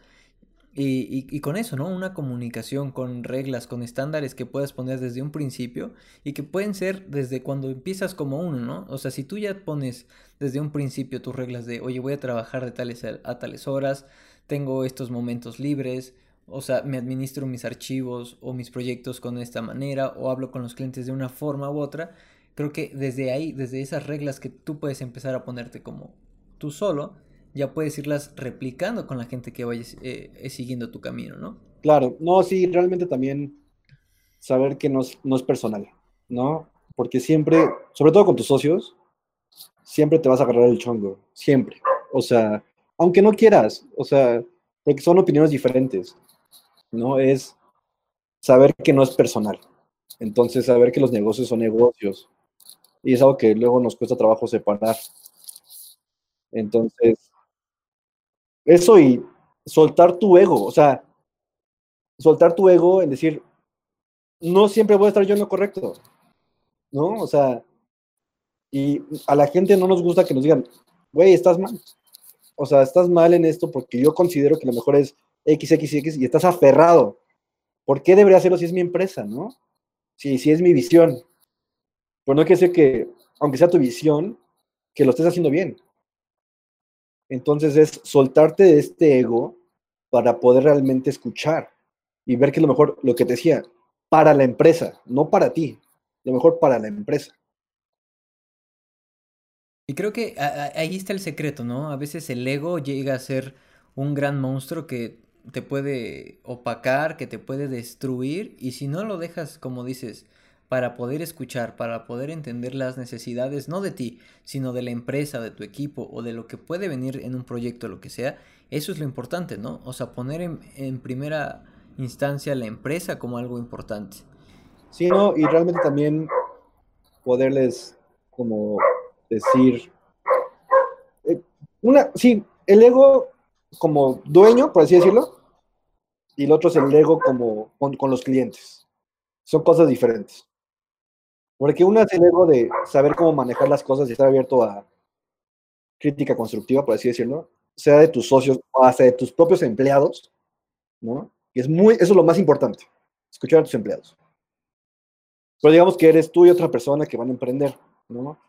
Y, con eso, ¿no? Una comunicación con reglas, con estándares que puedas poner desde un principio y que pueden ser desde cuando empiezas como uno, ¿no? O sea, si tú ya pones desde un principio tus reglas de, oye, voy a trabajar de tales a tales horas, tengo estos momentos libres, o sea, me administro mis archivos o mis proyectos con esta manera o hablo con los clientes de una forma u otra. Creo que desde ahí, desde esas reglas que tú puedes empezar a ponerte como tú solo, ya puedes irlas replicando con la gente que vayas eh, siguiendo tu camino, ¿no? Claro, no, sí, realmente también saber que no es, no es personal, ¿no? Porque siempre, sobre todo con tus socios, siempre te vas a agarrar el chongo, siempre. O sea, aunque no quieras, o sea, porque son opiniones diferentes. ¿no? Es saber que no es personal. Entonces, saber que los negocios son negocios. Y es algo que luego nos cuesta trabajo separar. Entonces, eso y soltar tu ego, o sea, soltar tu ego en decir, no siempre voy a estar yo en lo correcto, ¿no? O sea, y a la gente no nos gusta que nos digan, güey, estás mal. O sea, estás mal en esto porque yo considero que lo mejor es XXX y estás aferrado. ¿Por qué debería hacerlo si es mi empresa, no? Si, si es mi visión. Pero no quiere decir que, aunque sea tu visión, que lo estés haciendo bien. Entonces es soltarte de este ego para poder realmente escuchar y ver que lo mejor, lo que te decía, para la empresa, no para ti, lo mejor para la empresa. Y creo que ahí está el secreto, ¿no? A veces el ego llega a ser un gran monstruo que te puede opacar, que te puede destruir y si no lo dejas, como dices, para poder escuchar, para poder entender las necesidades, no de ti, sino de la empresa, de tu equipo o de lo que puede venir en un proyecto, lo que sea, eso es lo importante, ¿no? O sea, poner en, primera instancia la empresa como algo importante. Sí, no, y realmente también poderles como decir, eh, una, sí, el ego como dueño, por así decirlo, y el otro es el ego como con, los clientes. Son cosas diferentes. Porque una es el ego de saber cómo manejar las cosas y estar abierto a crítica constructiva, por así decirlo, sea de tus socios o hasta de tus propios empleados, ¿no? Y es muy, eso es lo más importante, escuchar a tus empleados. Pero digamos que eres tú y otra persona que van a emprender, ¿no?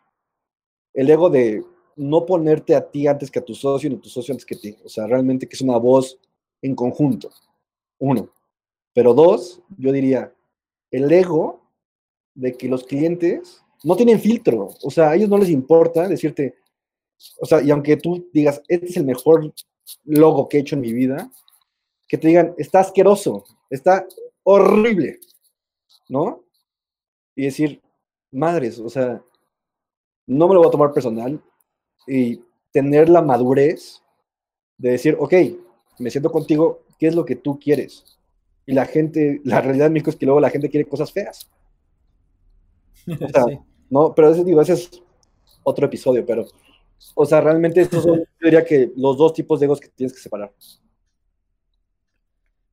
El ego de no ponerte a ti antes que a tu socio ni a tu socio antes que ti. O sea, realmente que es una voz en conjunto. Uno. Pero dos, yo diría, el ego de que los clientes no tienen filtro. O sea, a ellos no les importa decirte, o sea, y aunque tú digas, este es el mejor logo que he hecho en mi vida, que te digan, está asqueroso, está horrible, ¿no? Y decir, madres, o sea, no me lo voy a tomar personal, y tener la madurez de decir, ok, me siento contigo, ¿qué es lo que tú quieres? Y la gente, la realidad en México es que luego la gente quiere cosas feas. O sea, no, pero ese, digo, ese es otro episodio, pero, o sea, realmente estos son, yo diría que los dos tipos de egos que tienes que separar.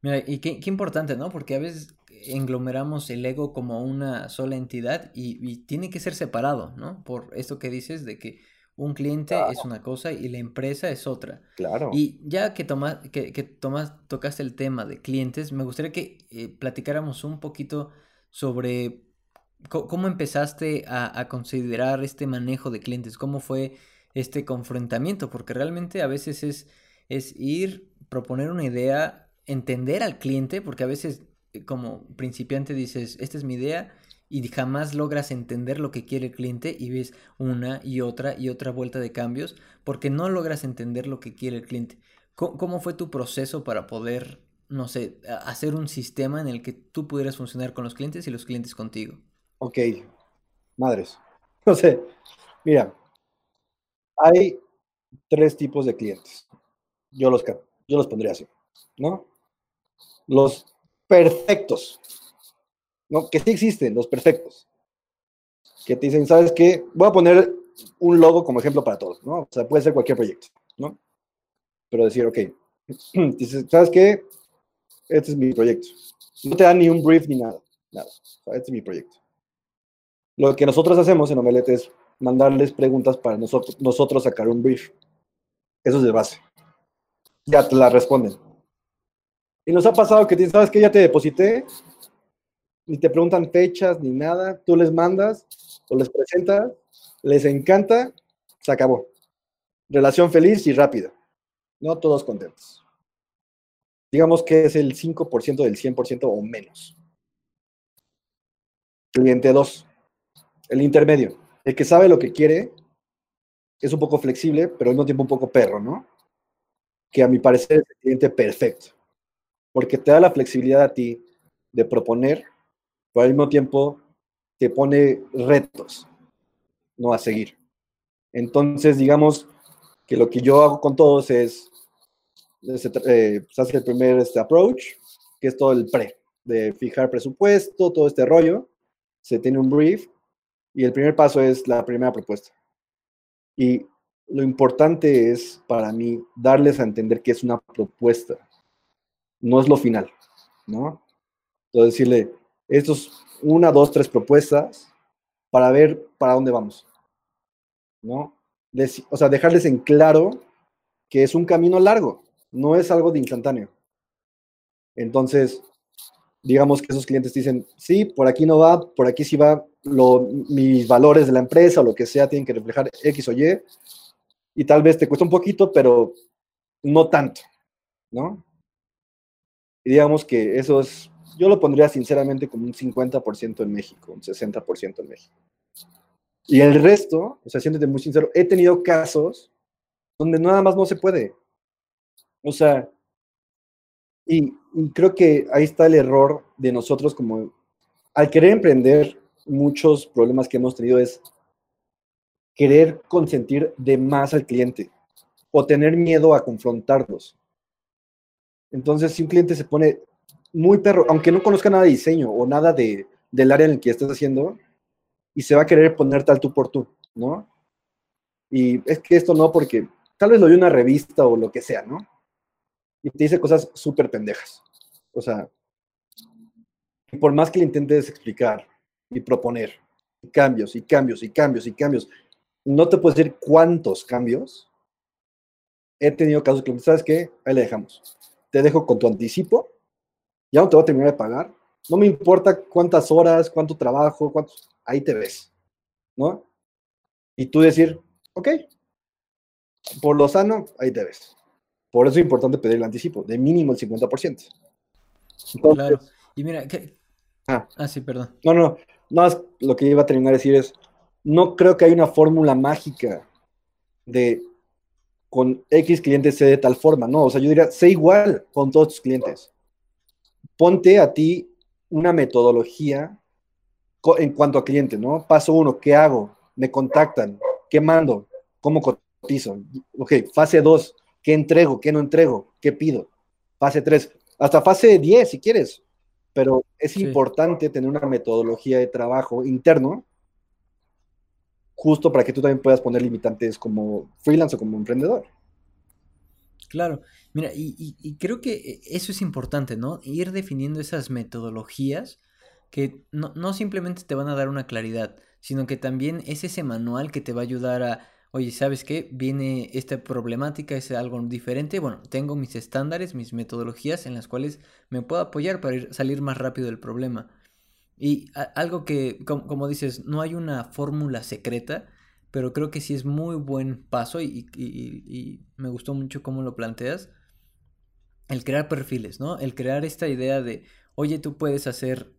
Mira, y qué, qué importante, ¿no? Porque a veces englomeramos el ego como una sola entidad y, y, tiene que ser separado, ¿no? Por esto que dices de que un cliente es una cosa y la empresa es otra. Claro. Y ya que, toma, que, que tocaste el tema de clientes, me gustaría que eh, platicáramos un poquito sobre cómo empezaste a, considerar este manejo de clientes, cómo fue este confrontamiento, porque realmente a veces es, ir, proponer una idea, entender al cliente, porque a veces eh, como principiante dices, esta es mi idea y jamás logras entender lo que quiere el cliente y ves una y otra y otra vuelta de cambios porque no logras entender lo que quiere el cliente. ¿Cómo, fue tu proceso para poder, no sé, hacer un sistema en el que tú pudieras funcionar con los clientes y los clientes contigo? Ok, madres. No sé, mira, hay tres tipos de clientes. Yo los, yo los pondría así, ¿no? Los perfectos, ¿no? Que sí existen, los perfectos. Que te dicen, ¿sabes qué? Voy a poner un logo como ejemplo para todos, ¿no? O sea, puede ser cualquier proyecto, ¿no? Pero decir, ok, ¿sabes qué? Este es mi proyecto. No te dan ni un brief ni nada, nada. este es mi proyecto. Lo que nosotros hacemos en Omelette es mandarles preguntas para nosotros, nosotros sacar un brief. Eso es de base. Ya te la responden. Y nos ha pasado que, ¿sabes qué? Ya te deposité, ni te preguntan fechas ni nada, tú les mandas o les presentas, les encanta, se acabó. Relación feliz y rápida, ¿no? Todos contentos. Digamos que es el 5% del 100% o menos. Cliente 2, el intermedio, el que sabe lo que quiere, es un poco flexible, pero al mismo tiempo un poco perro, ¿no? Que a mi parecer es el cliente perfecto, porque te da la flexibilidad a ti de proponer pero al mismo tiempo te pone retos, no a seguir. Entonces, digamos que lo que yo hago con todos es, eh, pues, hace el primer este approach, que es todo el pre, de fijar presupuesto, todo este rollo, se tiene un brief, y el primer paso es la primera propuesta. Y lo importante es, para mí, darles a entender que es una propuesta, no es lo final, ¿no? Entonces, decirle, estos una, dos, tres propuestas para ver para dónde vamos. ¿No? o sea, dejarles en claro que es un camino largo, no es algo de instantáneo. Entonces, digamos que esos clientes dicen, sí, por aquí no va, por aquí sí va, lo, mis valores de la empresa o lo que sea tienen que reflejar X o Y, y tal vez te cuesta un poquito, pero no tanto, ¿no? Y digamos que eso es yo lo pondría sinceramente como un 50% en México, un 60% en México. Y el resto, o sea, siéntete muy sincero, he tenido casos donde nada más no se puede. O sea, y, creo que ahí está el error de nosotros como, al querer emprender, muchos problemas que hemos tenido es querer consentir de más al cliente o tener miedo a confrontarlos. Entonces, si un cliente se pone muy perro, aunque no conozca nada de diseño o nada de, del área en el que estás haciendo, y se va a querer poner tal tú por tú, ¿no? Y es que esto no, porque tal vez lo de una revista o lo que sea, ¿no? Y te dice cosas súper pendejas. O sea, por más que le intentes explicar y proponer cambios y cambios y cambios y cambios, no te puedo decir cuántos cambios. He tenido casos que, ¿sabes qué? Ahí le dejamos. Te dejo con tu anticipo, ya no te voy a terminar de pagar. No me importa cuántas horas, cuánto trabajo, cuántos, ahí te ves, ¿no? Y tú decir, ok, por lo sano, ahí te ves. Por eso es importante pedir el anticipo, de mínimo el 50%. claro. Y mira, ah. ah, sí, perdón. No, no, no, lo que iba a terminar de decir es, no creo que haya una fórmula mágica de con X clientes sé de tal forma, no, o sea, yo diría, sé igual con todos tus clientes. Ponte a ti una metodología en cuanto a clientes, ¿no? Paso uno, ¿qué hago? Me contactan, ¿qué mando? ¿Cómo cotizo? Ok, fase dos, ¿qué entrego? ¿Qué no entrego? ¿Qué pido? Fase tres, hasta fase 10 si quieres, pero es importante tener una metodología de trabajo interno justo para que tú también puedas poner limitantes como freelance o como emprendedor. Claro, mira, y, creo que eso es importante, ¿no? Ir definiendo esas metodologías que no, no simplemente te van a dar una claridad, sino que también es ese manual que te va a ayudar a oye, ¿sabes qué? Viene esta problemática, es algo diferente. Bueno, tengo mis estándares, mis metodologías en las cuales me puedo apoyar para ir, salir más rápido del problema. Y algo que, como, dices, no hay una fórmula secreta, pero creo que sí es muy buen paso y, y, me gustó mucho cómo lo planteas. El crear perfiles, ¿no? El crear esta idea de, oye, tú puedes hacer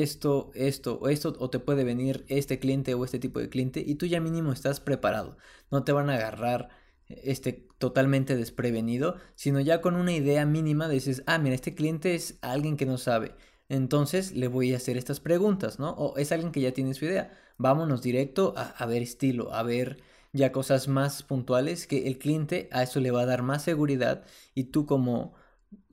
esto, esto o esto, o te puede venir este cliente o este tipo de cliente y tú ya mínimo estás preparado. No te van a agarrar este totalmente desprevenido, sino ya con una idea mínima dices, ah, mira, este cliente es alguien que no sabe. Entonces le voy a hacer estas preguntas, ¿no? O es alguien que ya tiene su idea. Vámonos directo a, a ver estilo, a ver ya cosas más puntuales que el cliente a eso le va a dar más seguridad y tú como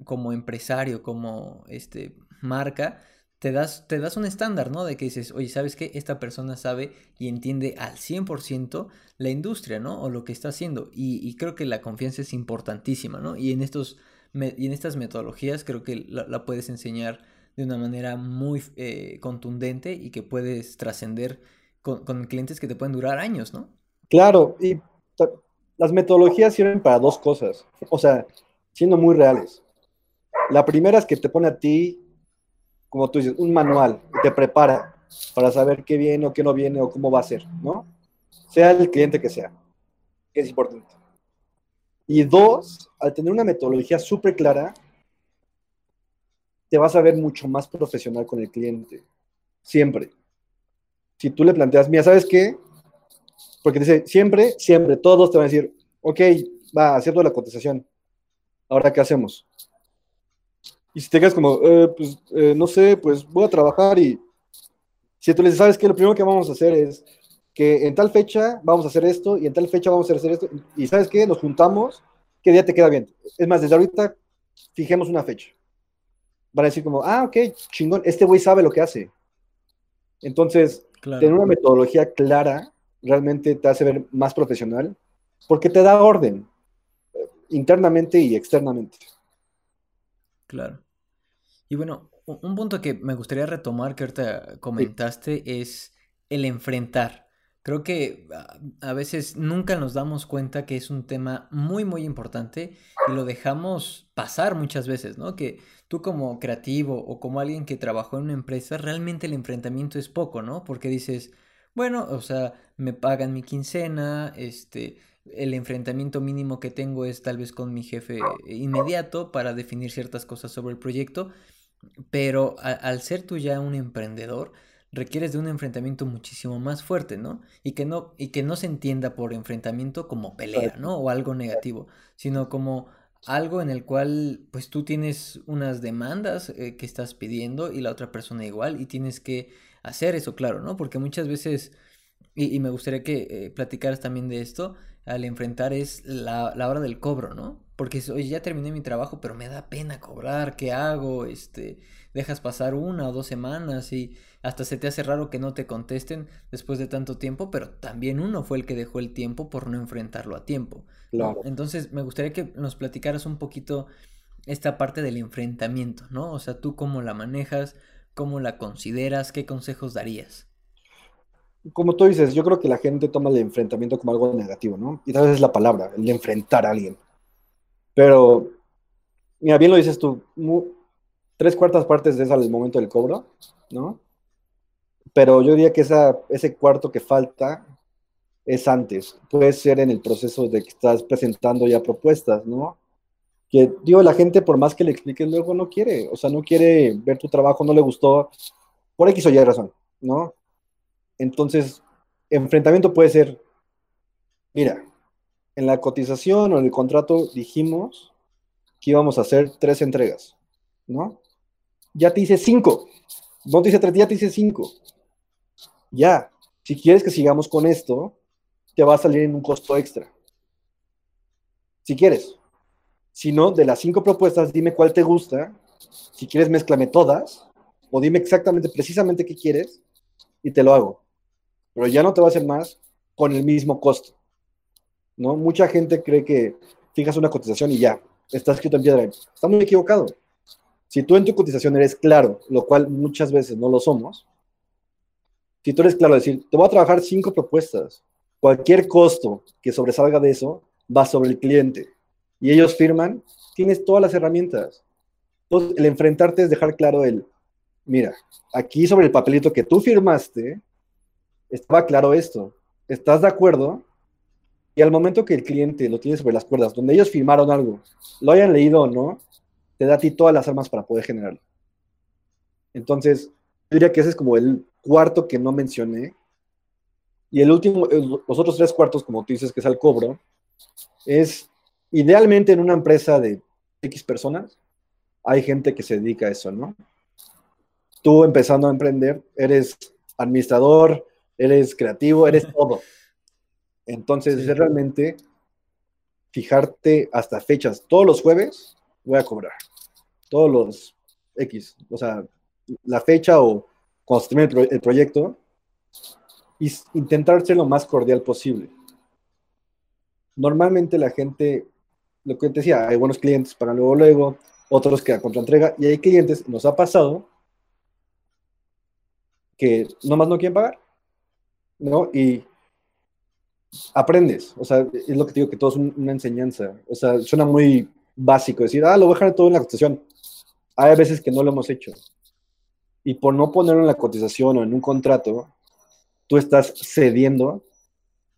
como empresario, como este marca, te das, te das un estándar, ¿no? De que dices, oye, ¿sabes qué? Esta persona sabe y entiende al 100% la industria, ¿no? O lo que está haciendo. Y, creo que la confianza es importantísima, ¿no? Y en, estos, y en estas metodologías creo que la, puedes enseñar de una manera muy eh, contundente y que puedes trascender con, con, clientes que te pueden durar años, ¿no? Claro, y las metodologías sirven para dos cosas, o sea, siendo muy reales. La primera es que te pone a ti como tú dices, un manual te prepara para saber qué viene o qué no viene o cómo va a ser, ¿no? Sea el cliente que sea, que es importante. Y dos, al tener una metodología súper clara, te vas a ver mucho más profesional con el cliente, siempre. Si tú le planteas, mira, ¿sabes qué? Porque dice, siempre, siempre, todos te van a decir, ok, va, haciendo la cotización. Ahora, ¿qué hacemos? Y si te quedas como, eh, pues, eh, no sé, pues voy a trabajar y si tú le dices, ¿sabes qué? Lo primero que vamos a hacer es que en tal fecha vamos a hacer esto y en tal fecha vamos a hacer esto. Y ¿sabes qué? Nos juntamos, ¿qué día te queda bien? Es más, desde ahorita fijemos una fecha. Van a decir como, ah, ok, chingón, este güey sabe lo que hace. Entonces, tener una metodología clara realmente te hace ver más profesional porque te da orden eh, internamente y externamente. Claro. Y bueno, un punto que me gustaría retomar que ahorita comentaste es el enfrentar. Creo que a veces nunca nos damos cuenta que es un tema muy, muy importante y lo dejamos pasar muchas veces, ¿no? Que tú como creativo o como alguien que trabajó en una empresa, realmente el enfrentamiento es poco, ¿no? Porque dices, bueno, o sea, me pagan mi quincena, este, el enfrentamiento mínimo que tengo es tal vez con mi jefe inmediato para definir ciertas cosas sobre el proyecto, pero al ser tú ya un emprendedor, requieres de un enfrentamiento muchísimo más fuerte, ¿no? Y que no, y que no se entienda por enfrentamiento como pelea, ¿no? O algo negativo, sino como algo en el cual pues tú tienes unas demandas eh, que estás pidiendo y la otra persona igual y tienes que hacer eso, claro, ¿no? Porque muchas veces, y, me gustaría que eh, platicaras también de esto, al enfrentar es la, hora del cobro, ¿no? Porque oye, ya terminé mi trabajo, pero me da pena cobrar, ¿qué hago? Este, dejas pasar una o dos semanas y hasta se te hace raro que no te contesten después de tanto tiempo, pero también uno fue el que dejó el tiempo por no enfrentarlo a tiempo. Entonces, me gustaría que nos platicaras un poquito esta parte del enfrentamiento, ¿no? O sea, tú cómo la manejas, cómo la consideras, qué consejos darías. Como tú dices, yo creo que la gente toma el enfrentamiento como algo negativo, ¿no? Y tal vez es la palabra, el enfrentar a alguien. Pero, mira, bien lo dices tú, tres cuartas partes de eso al momento del cobro, ¿no? Pero yo diría que esa, ese cuarto que falta es antes. Puede ser en el proceso de que estás presentando ya propuestas, ¿no? Que, digo, la gente, por más que le expliques, luego no quiere. O sea, no quiere ver tu trabajo, no le gustó, por X o Y razón, ¿no? Entonces, enfrentamiento puede ser, mira, en la cotización o en el contrato dijimos que íbamos a hacer tres entregas, ¿no? Ya te hice cinco. No te hice tres, ya te hice cinco. Ya, si quieres que sigamos con esto, te va a salir en un costo extra. Si quieres. Si no, de las cinco propuestas, dime cuál te gusta. Si quieres, mézclame todas. O dime exactamente, precisamente qué quieres y te lo hago. Pero ya no te va a hacer más con el mismo costo. ¿No? Mucha gente cree que fijas una cotización y ya, está escrito en piedra. Está muy equivocado. Si tú en tu cotización eres claro, lo cual muchas veces no lo somos, si tú eres claro, decir, te voy a trabajar cinco propuestas, cualquier costo que sobresalga de eso va sobre el cliente y ellos firman, tienes todas las herramientas. Entonces, el enfrentarte es dejar claro el, mira, aquí sobre el papelito que tú firmaste, estaba claro esto. ¿Estás de acuerdo? Y al momento que el cliente lo tiene sobre las cuerdas, donde ellos firmaron algo, lo hayan leído o no, te da a ti todas las armas para poder generarlo. Entonces, yo diría que ese es como el cuarto que no mencioné. Y el último, los otros tres cuartos, como tú dices, que es el cobro, es idealmente en una empresa de X personas, hay gente que se dedica a eso, ¿no? Tú empezando a emprender, eres administrador, eres creativo, eres todo. Entonces, es realmente fijarte hasta fechas. Todos los jueves voy a cobrar. Todos los X. O sea, la fecha o cuando se termine el, proyecto. Y intentar ser lo más cordial posible. Normalmente la gente, lo que te decía, hay buenos clientes, para luego, luego, otros que a contraentrega, y hay clientes, nos ha pasado, que nomás no quieren pagar, ¿no? Y aprendes, o sea, es lo que te digo, que todo es una enseñanza, o sea, suena muy básico decir, ah, lo voy a dejar todo en la cotización. Hay veces que no lo hemos hecho. Y por no ponerlo en la cotización o en un contrato, tú estás cediendo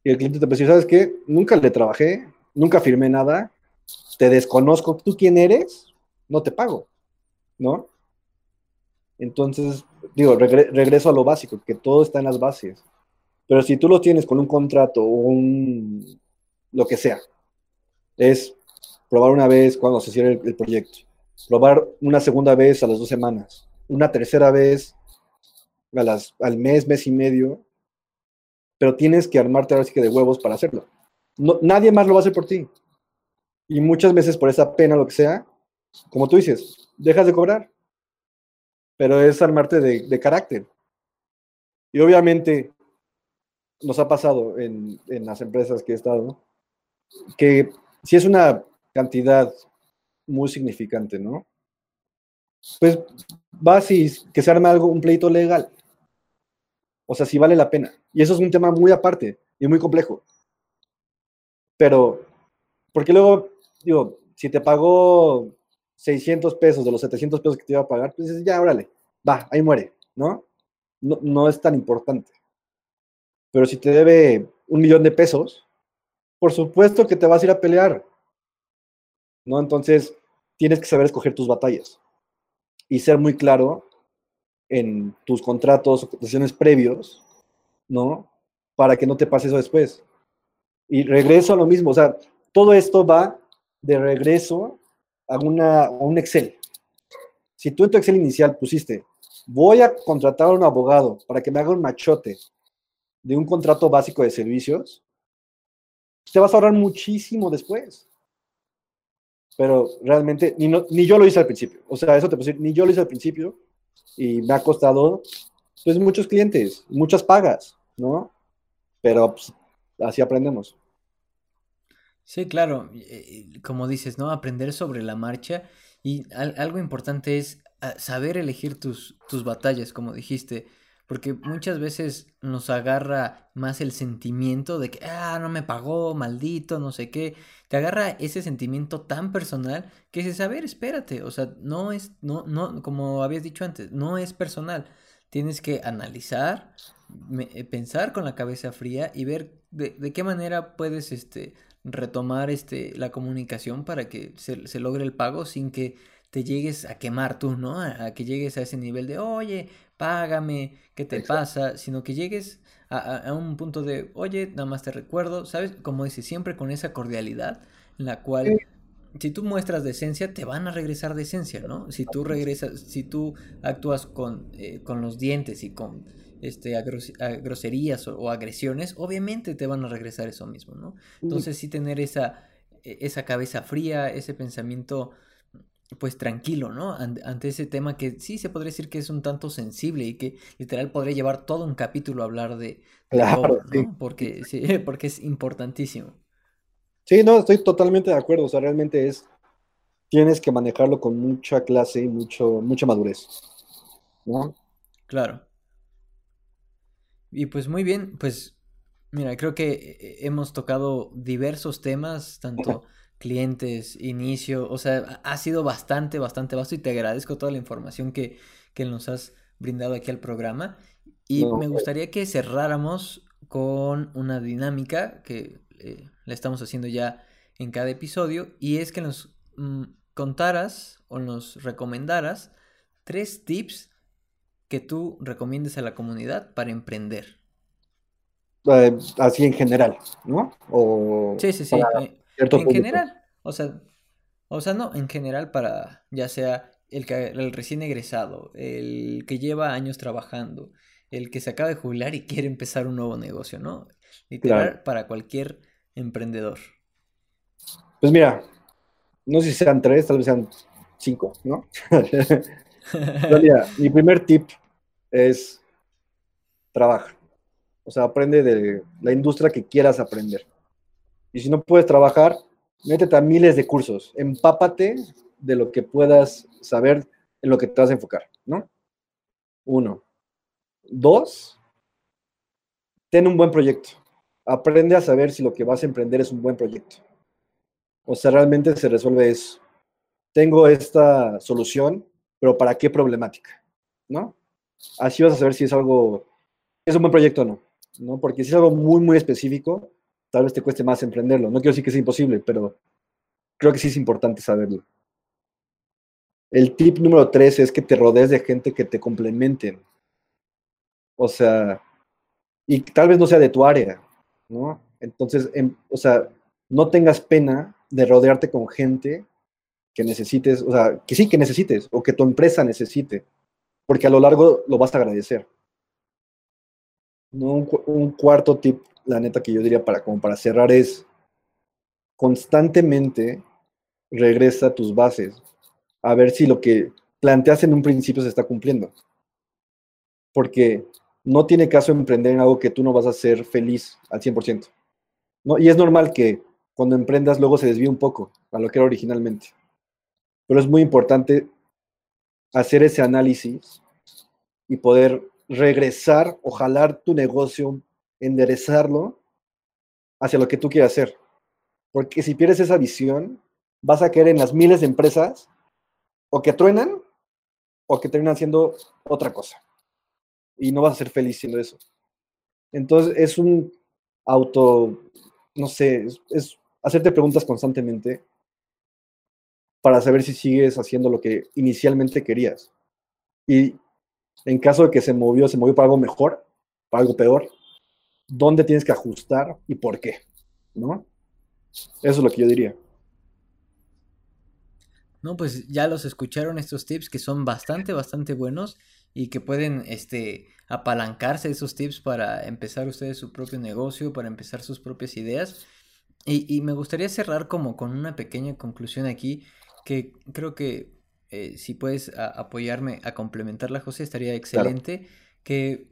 y el cliente te decir, ¿sabes qué? Nunca le trabajé, nunca firmé nada, te desconozco, ¿tú quién eres? No te pago, ¿no? Entonces, digo, regreso a lo básico, que todo está en las bases. Pero si tú lo tienes con un contrato o un lo que sea, es probar una vez cuando se cierre el, proyecto, probar una segunda vez a las dos semanas, una tercera vez a las, al mes, mes y medio, pero tienes que armarte ahora sí que de huevos para hacerlo. No, nadie más lo va a hacer por ti. Y muchas veces por esa pena, lo que sea, como tú dices, dejas de cobrar. Pero es armarte de, de carácter. Y obviamente nos ha pasado en, las empresas que he estado, que si es una cantidad muy significante, ¿no? Pues va si que se arme algo, un pleito legal. O sea, si vale la pena. Y eso es un tema muy aparte y muy complejo. Pero, porque luego, digo, si te pagó 600 pesos de los 700 pesos que te iba a pagar, pues dices, ya, órale, va, ahí muere, ¿no? No, no es tan importante. Pero si te debe un millón de pesos, por supuesto que te vas a ir a pelear. ¿No? Entonces, tienes que saber escoger tus batallas y ser muy claro en tus contratos o condiciones previos, ¿no? Para que no te pase eso después. Y regreso a lo mismo, o sea, todo esto va de regreso a, una, a un Excel. Si tú en tu Excel inicial pusiste, voy a contratar a un abogado para que me haga un machote de un contrato básico de servicios, te vas a ahorrar muchísimo después. pero realmente ni, ni yo lo hice al principio. O sea, eso te puedo decir, ni yo lo hice al principio y me ha costado pues muchos clientes, muchas pagas, ¿no? Pero pues, así aprendemos. Sí, claro, eh, como dices, ¿no? Aprender sobre la marcha y algo importante es ah, saber elegir tus, tus batallas, como dijiste, porque muchas veces nos agarra más el sentimiento de que, ah, no me pagó, maldito, no sé qué, te agarra ese sentimiento tan personal que dices, a ver, espérate, o sea, no es, no, no, como habías dicho antes, no es personal, tienes que analizar, eh, pensar con la cabeza fría y ver de, de qué manera puedes, este, retomar este, la comunicación para que se, logre el pago sin que te llegues a quemar tú, ¿no? A, que llegues a ese nivel de, oye, págame, ¿qué te pasa? Sino que llegues a, un punto de, oye, nada más te recuerdo, ¿sabes? Como dice, siempre con esa cordialidad en la cual... Si tú muestras decencia, te van a regresar decencia, ¿no? Si tú regresas, si tú actúas con, eh, con los dientes y con este, a, groserías o, agresiones, obviamente te van a regresar eso mismo, ¿no? Entonces sí tener esa, e, esa cabeza fría, ese pensamiento pues tranquilo, ¿no? Ante, ese tema que sí se podría decir que es un tanto sensible y que literal podría llevar todo un capítulo a hablar de, claro, Porque, sí, porque es importantísimo. Sí, no, estoy totalmente de acuerdo, o sea, realmente es, tienes que manejarlo con mucha clase y mucho, mucha madurez, ¿no? Claro. Y pues muy bien, pues mira, creo que eh, hemos tocado diversos temas, tanto clientes, inicio, o sea, ha sido bastante, bastante vasto y te agradezco toda la información que, que nos has brindado aquí al programa. Y me gustaría que cerráramos con una dinámica que eh, la estamos haciendo ya en cada episodio y es que nos mm, contaras o nos recomendaras tres tips que tú recomiendes a la comunidad para emprender? Eh, así en general, ¿no? O sí, sí, sí. Eh, en general. O sea, o sea, no, en general para ya sea el, que, el recién egresado, el que lleva años trabajando, el que se acaba de jubilar y quiere empezar un nuevo negocio, ¿no? Literal para cualquier emprendedor. Pues mira, no sé si sean tres, tal vez sean cinco, ¿no? mi primer tip es trabaja. O sea, aprende de la industria que quieras aprender. Y si no puedes trabajar, métete a miles de cursos. Empápate de lo que puedas saber en lo que te vas a enfocar, ¿no? Uno. Dos, ten un buen proyecto. Aprende a saber si lo que vas a emprender es un buen proyecto. O sea, realmente se resuelve eso. Tengo esta solución, pero ¿para qué problemática? ¿No? Así vas a saber si es algo, es un buen proyecto o no, ¿no? Porque si es algo muy, muy específico, tal vez te cueste más emprenderlo. No quiero decir que sea imposible, pero creo que sí es importante saberlo. El tip número tres es que te rodees de gente que te complementen. O sea, y tal vez no sea de tu área, ¿no? Entonces, em, o sea, no tengas pena de rodearte con gente que necesites, o sea, que sí que necesites, o que tu empresa necesite porque a lo largo lo vas a agradecer. Un, un, cuarto tip, la neta, que yo diría para, como para cerrar es constantemente regresa a tus bases a ver si lo que planteas en un principio se está cumpliendo. Porque no tiene caso emprender en algo que tú no vas a ser feliz al 100%. ¿no? Y es normal que cuando emprendas luego se desvíe un poco a lo que era originalmente. Pero es muy importante hacer ese análisis y poder regresar o jalar tu negocio, enderezarlo hacia lo que tú quieras hacer. Porque si pierdes esa visión, vas a caer en las miles de empresas o que truenan o que terminan haciendo otra cosa. Y no vas a ser feliz siendo eso. Entonces es un auto, no sé, es hacerte preguntas constantemente para saber si sigues haciendo lo que inicialmente querías. Y en caso de que se movió, se movió para algo mejor, para algo peor, ¿dónde tienes que ajustar y por qué? ¿No? Eso es lo que yo diría. No, pues ya los escucharon estos tips que son bastante, bastante buenos y que pueden este, apalancarse esos tips para empezar ustedes su propio negocio, para empezar sus propias ideas. Y, me gustaría cerrar como con una pequeña conclusión aquí, que creo que eh, si puedes apoyarme a complementarla, José, estaría excelente. Que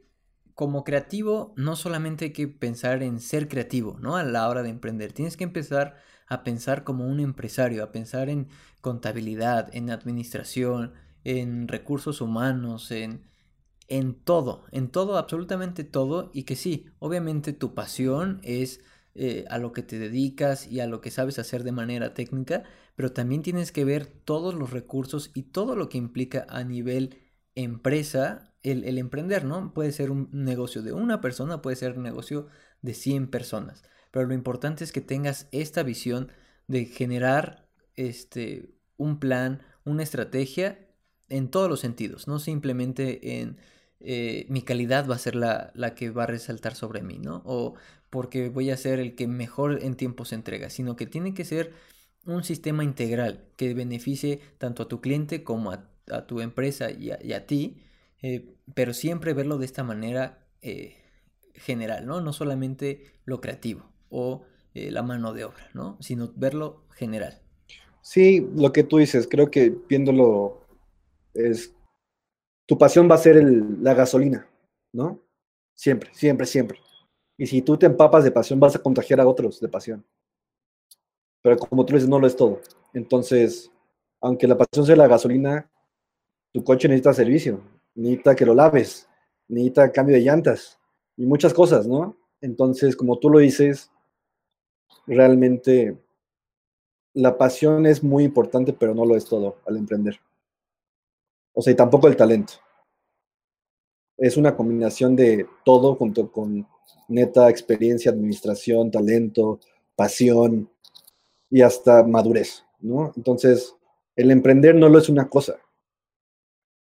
como creativo, no solamente hay que pensar en ser creativo, ¿no? A la hora de emprender. Tienes que empezar a pensar como un empresario, a pensar en contabilidad, en administración, en recursos humanos, en, en todo, en todo, absolutamente todo. Y que sí, obviamente tu pasión es eh, a lo que te dedicas y a lo que sabes hacer de manera técnica, pero también tienes que ver todos los recursos y todo lo que implica a nivel empresa el, emprender, ¿no? Puede ser un negocio de una persona, puede ser un negocio de 100 personas, pero lo importante es que tengas esta visión de generar este, un plan, una estrategia en todos los sentidos, no simplemente en eh, mi calidad va a ser la, la, que va a resaltar sobre mí, ¿no? O porque voy a ser el que mejor en tiempo se entrega, sino que tiene que ser un sistema integral que beneficie tanto a tu cliente como a, tu empresa y a, ti, eh, pero siempre verlo de esta manera eh, general, ¿no? No solamente lo creativo o la mano de obra, ¿no? Sino verlo general. Sí, lo que tú dices, creo que viéndolo es tu pasión va a ser la gasolina, ¿no? Siempre, siempre, siempre. Y si tú te empapas de pasión, vas a contagiar a otros de pasión. Pero como tú dices, no lo es todo. Entonces, aunque la pasión sea la gasolina, tu coche necesita servicio, necesita que lo laves, necesita cambio de llantas y muchas cosas, ¿no? Entonces, como tú lo dices, realmente la pasión es muy importante, pero no lo es todo al emprender. O sea, y tampoco el talento. Es una combinación de todo junto con neta experiencia, administración, talento, pasión y hasta madurez, ¿no? Entonces, el emprender no lo es una cosa.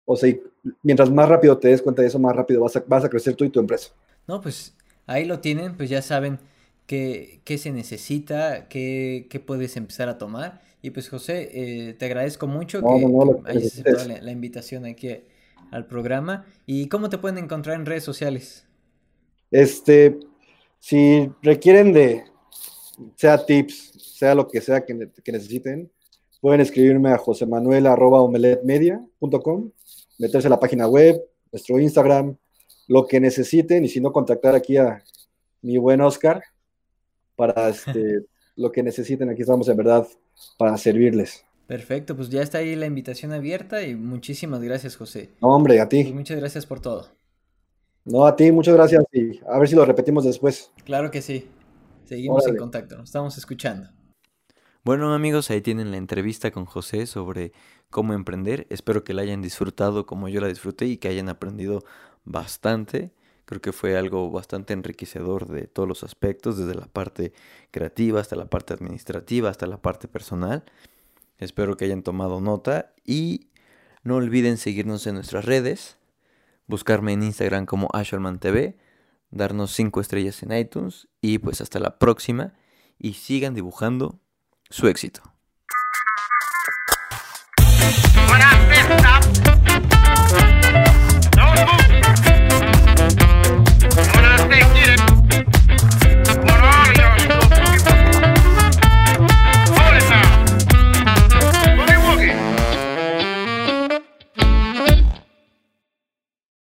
O sea, mientras más rápido te des cuenta de eso, más rápido vas a, vas a crecer tú y tu empresa. No, pues ahí lo tienen, pues ya saben qué, qué se necesita, qué, qué puedes empezar a tomar. Y pues José, eh, te agradezco mucho que, hayas aceptado la, invitación aquí al programa. ¿Y cómo te pueden encontrar en redes sociales? Este, si requieren de, sea tips, sea lo que sea que, necesiten, pueden escribirme a josemanuel.omeletmedia.com, meterse a la página web, nuestro Instagram, lo que necesiten, y si no, contactar aquí a mi buen Oscar para este, lo que necesiten. Aquí estamos en verdad para servirles. Perfecto, pues ya está ahí la invitación abierta y muchísimas gracias, José. No, hombre, a ti. Y muchas gracias por todo. No, a ti, muchas gracias y a ver si lo repetimos después. Claro que sí. Seguimos en contacto, nos estamos escuchando. Bueno amigos, ahí tienen la entrevista con José sobre cómo emprender. Espero que la hayan disfrutado como yo la disfruté y que hayan aprendido bastante. Creo que fue algo bastante enriquecedor de todos los aspectos, desde la parte creativa hasta la parte administrativa, hasta la parte personal. Espero que hayan tomado nota y no olviden seguirnos en nuestras redes, buscarme en Instagram como AshermanTV, darnos 5 estrellas en iTunes y pues hasta la próxima y sigan dibujando su éxito.